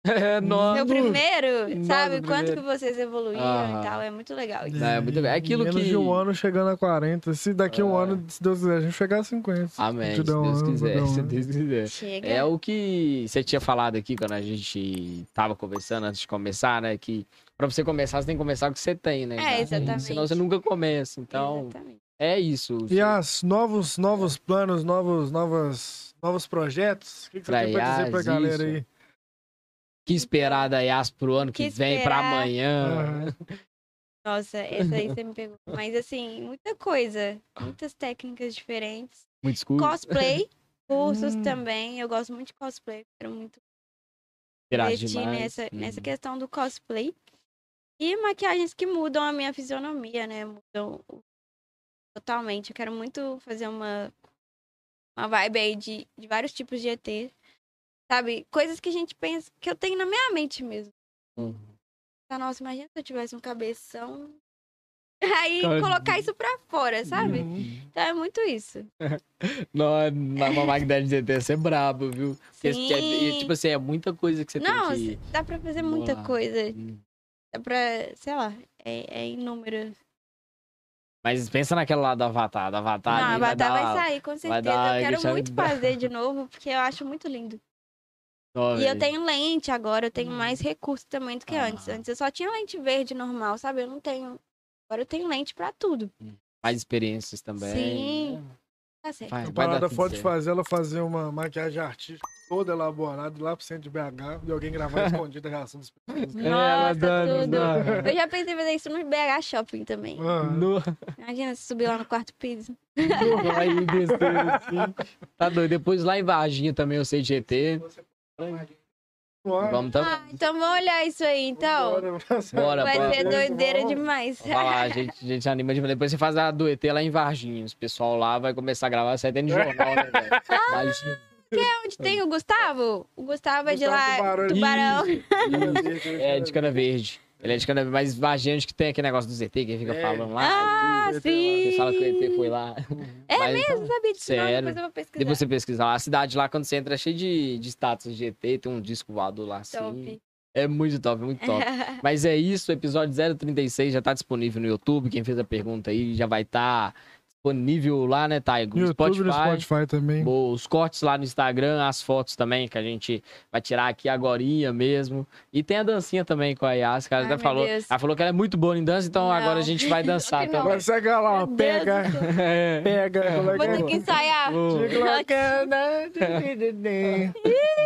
É, nossa. seu primeiro, Nossa, sabe? o Quanto primeiro. que vocês evoluíram Aham. e tal. É muito legal isso. Não, é muito- é aquilo Menos que- de um ano chegando a 40. Se daqui a um É. ano, se Deus quiser, a gente chegar a 50. Amém, se um Deus ano, quiser. Se. Deus quiser. Chega. É o que você tinha falado aqui quando a gente tava conversando antes de começar, né? Que pra você começar, você tem que começar com o que você tem, né? É, exatamente. Senão você nunca começa. Então, Exatamente. é isso. E as novos, novos planos, novos, novas, novos projetos? O que, que você Pra tem pra dizer pra galera isso. aí? Que esperar da IAS pro ano que, Que vem, pra esperar. amanhã. Aham. Nossa, essa aí você me pegou. Mas assim, muita coisa. Muitas técnicas diferentes. Muitos cursos. Cosplay, cursos Hum. também. Eu gosto muito de cosplay. Quero muito investir nessa, nessa Uhum. questão do cosplay. E maquiagens que mudam a minha fisionomia, né? Mudam totalmente. Eu quero muito fazer uma, uma vibe aí de, de vários tipos de ET. Sabe? Coisas que a gente pensa, que eu tenho na minha mente mesmo. Uhum. Tá, nossa, imagina se eu tivesse um cabeção. Aí Cara, colocar isso pra fora, sabe? Uhum. Então é muito isso. Não, na uma Magdalena de ET você é brabo, viu? Sim. é- tipo assim, é muita coisa que você Não, tem que... dá pra fazer muita coisa. Hum. Dá pra, sei lá, é, é inúmero. Mas pensa naquela lá do Avatar. Do Avatar Não, vai Avatar vai, dar- sair, com certeza. dar Eu quero muito fazer de novo, porque eu acho muito lindo. Ó, E eu tenho lente agora, eu tenho mais recurso também do que Ah. antes. Antes eu só tinha lente verde normal, sabe? Eu não tenho. Agora eu tenho lente pra tudo. mais experiências também. Sim. Tá certo. Vai, A parada foda de certo. fazer ela fazer uma maquiagem artística toda elaborada lá pro centro de BH e alguém gravar escondido a reação das pessoas. É, ela dando- tudo. dando. Eu já pensei em fazer isso no BH Shopping também. Ah, No... Imagina se subir lá no quarto piso. Aí assim. Tá doido. Depois lá em Varginha também eu sei de GT. Bora, Vamos também. Ah, então vamos olhar isso aí, então. bora. Bora, Vai bora. ser doideira demais. Vai lá, a gente, a gente anima demais. Depois você faz a do ET lá em Varginha. Os pessoal lá vai começar a gravar, sai até no jornal, né, velho? Imagina. Onde tem o Gustavo? O Gustavo é de Gustavo lá, Tubarão. Tubarão. É, de cana verde. Ele é de Varginha acho que tem aquele negócio do ZT que fica É. falando lá. Ah, Você sim. Você fala que o ET foi lá. É Mas, mesmo? então, sabia disso. Sério. Depois eu vou pesquisar. Depois você pesquisa lá. A cidade lá, quando você entra, é cheia de, de status de ET. Tem um disco voador lá, assim. Top. É muito top, muito top. Mas é isso, o episódio 036 já tá disponível no YouTube. Quem fez a pergunta aí já vai estar disponível lá, né, Taigo? No YouTube Spotify. no Spotify também. Os cortes lá no Instagram, as fotos também, que a gente vai tirar aqui agorinha mesmo. E tem a dancinha também com a Yas, que ela Ai, até falou. Deus. Ela falou que ela é muito boa em dança, então Não. agora a gente vai dançar também. Vai segue lá, ó, Meu Deus pega. É. pega, é Vou ter que que é? ensaiar.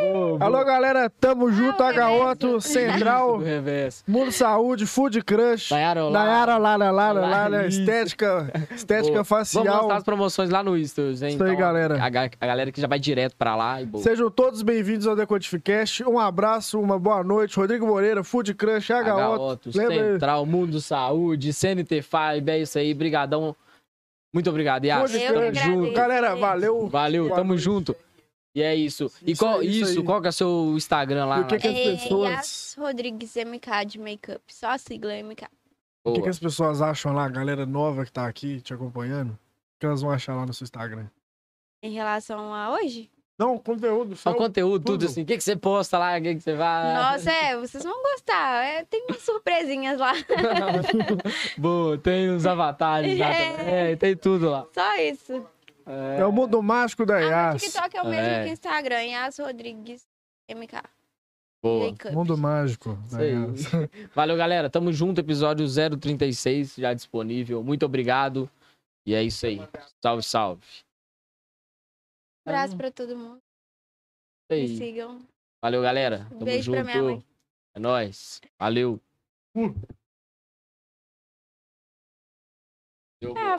Boa. Alô, galera, tamo junto, Ah, H8, Do Central. Mundo Saúde, Food Crush, Nayara, Lara, Lara, Lara, Lara, isso. estética, estética Vamos lançar as promoções lá no Stories, hein? Isso aí, galera. A, a galera que já vai direto pra lá e boa. Sejam todos bem-vindos ao Decodificast. Um abraço, uma boa noite. Rodrigo Moreira, Food Crush, H8. H8, Lembra aí? Central, Mundo Saúde, CNT5, é isso aí, brigadão. Muito obrigado, Yas. Tamo junto. Galera, valeu. Valeu, Boa tamo noite. junto. E é isso. E Isso qual, aí, isso isso, qual que é o seu Instagram lá? E o que que as É, pessoas- Yas Rodrigues MK de Makeup. Só a sigla MK. O que, que as pessoas acham lá, a galera nova que tá aqui te acompanhando? O que elas vão achar lá no seu Instagram? Em relação a hoje? Não, conteúdo. Só o conteúdo, tudo, tudo. assim. O que, que você posta lá? O que, que você vai. Nossa, é, vocês vão gostar. É, tem umas surpresinhas lá. Boa, tem os avatares lá É. também. É, tem tudo lá. Só isso. É. É o mundo mágico da Ah, no Yas. TikTok é o mesmo É. que o Instagram. Yas Rodrigues MK. Boa. Mundo mágico. Yas. Valeu, galera. Tamo junto. Episódio 036 já disponível. Muito obrigado. E é isso aí. Salve, salve. Um abraço pra todo mundo. Me aí. sigam. Valeu, galera. Tamo beijo pra minha junto. mãe. É nóis. Valeu. Deu É,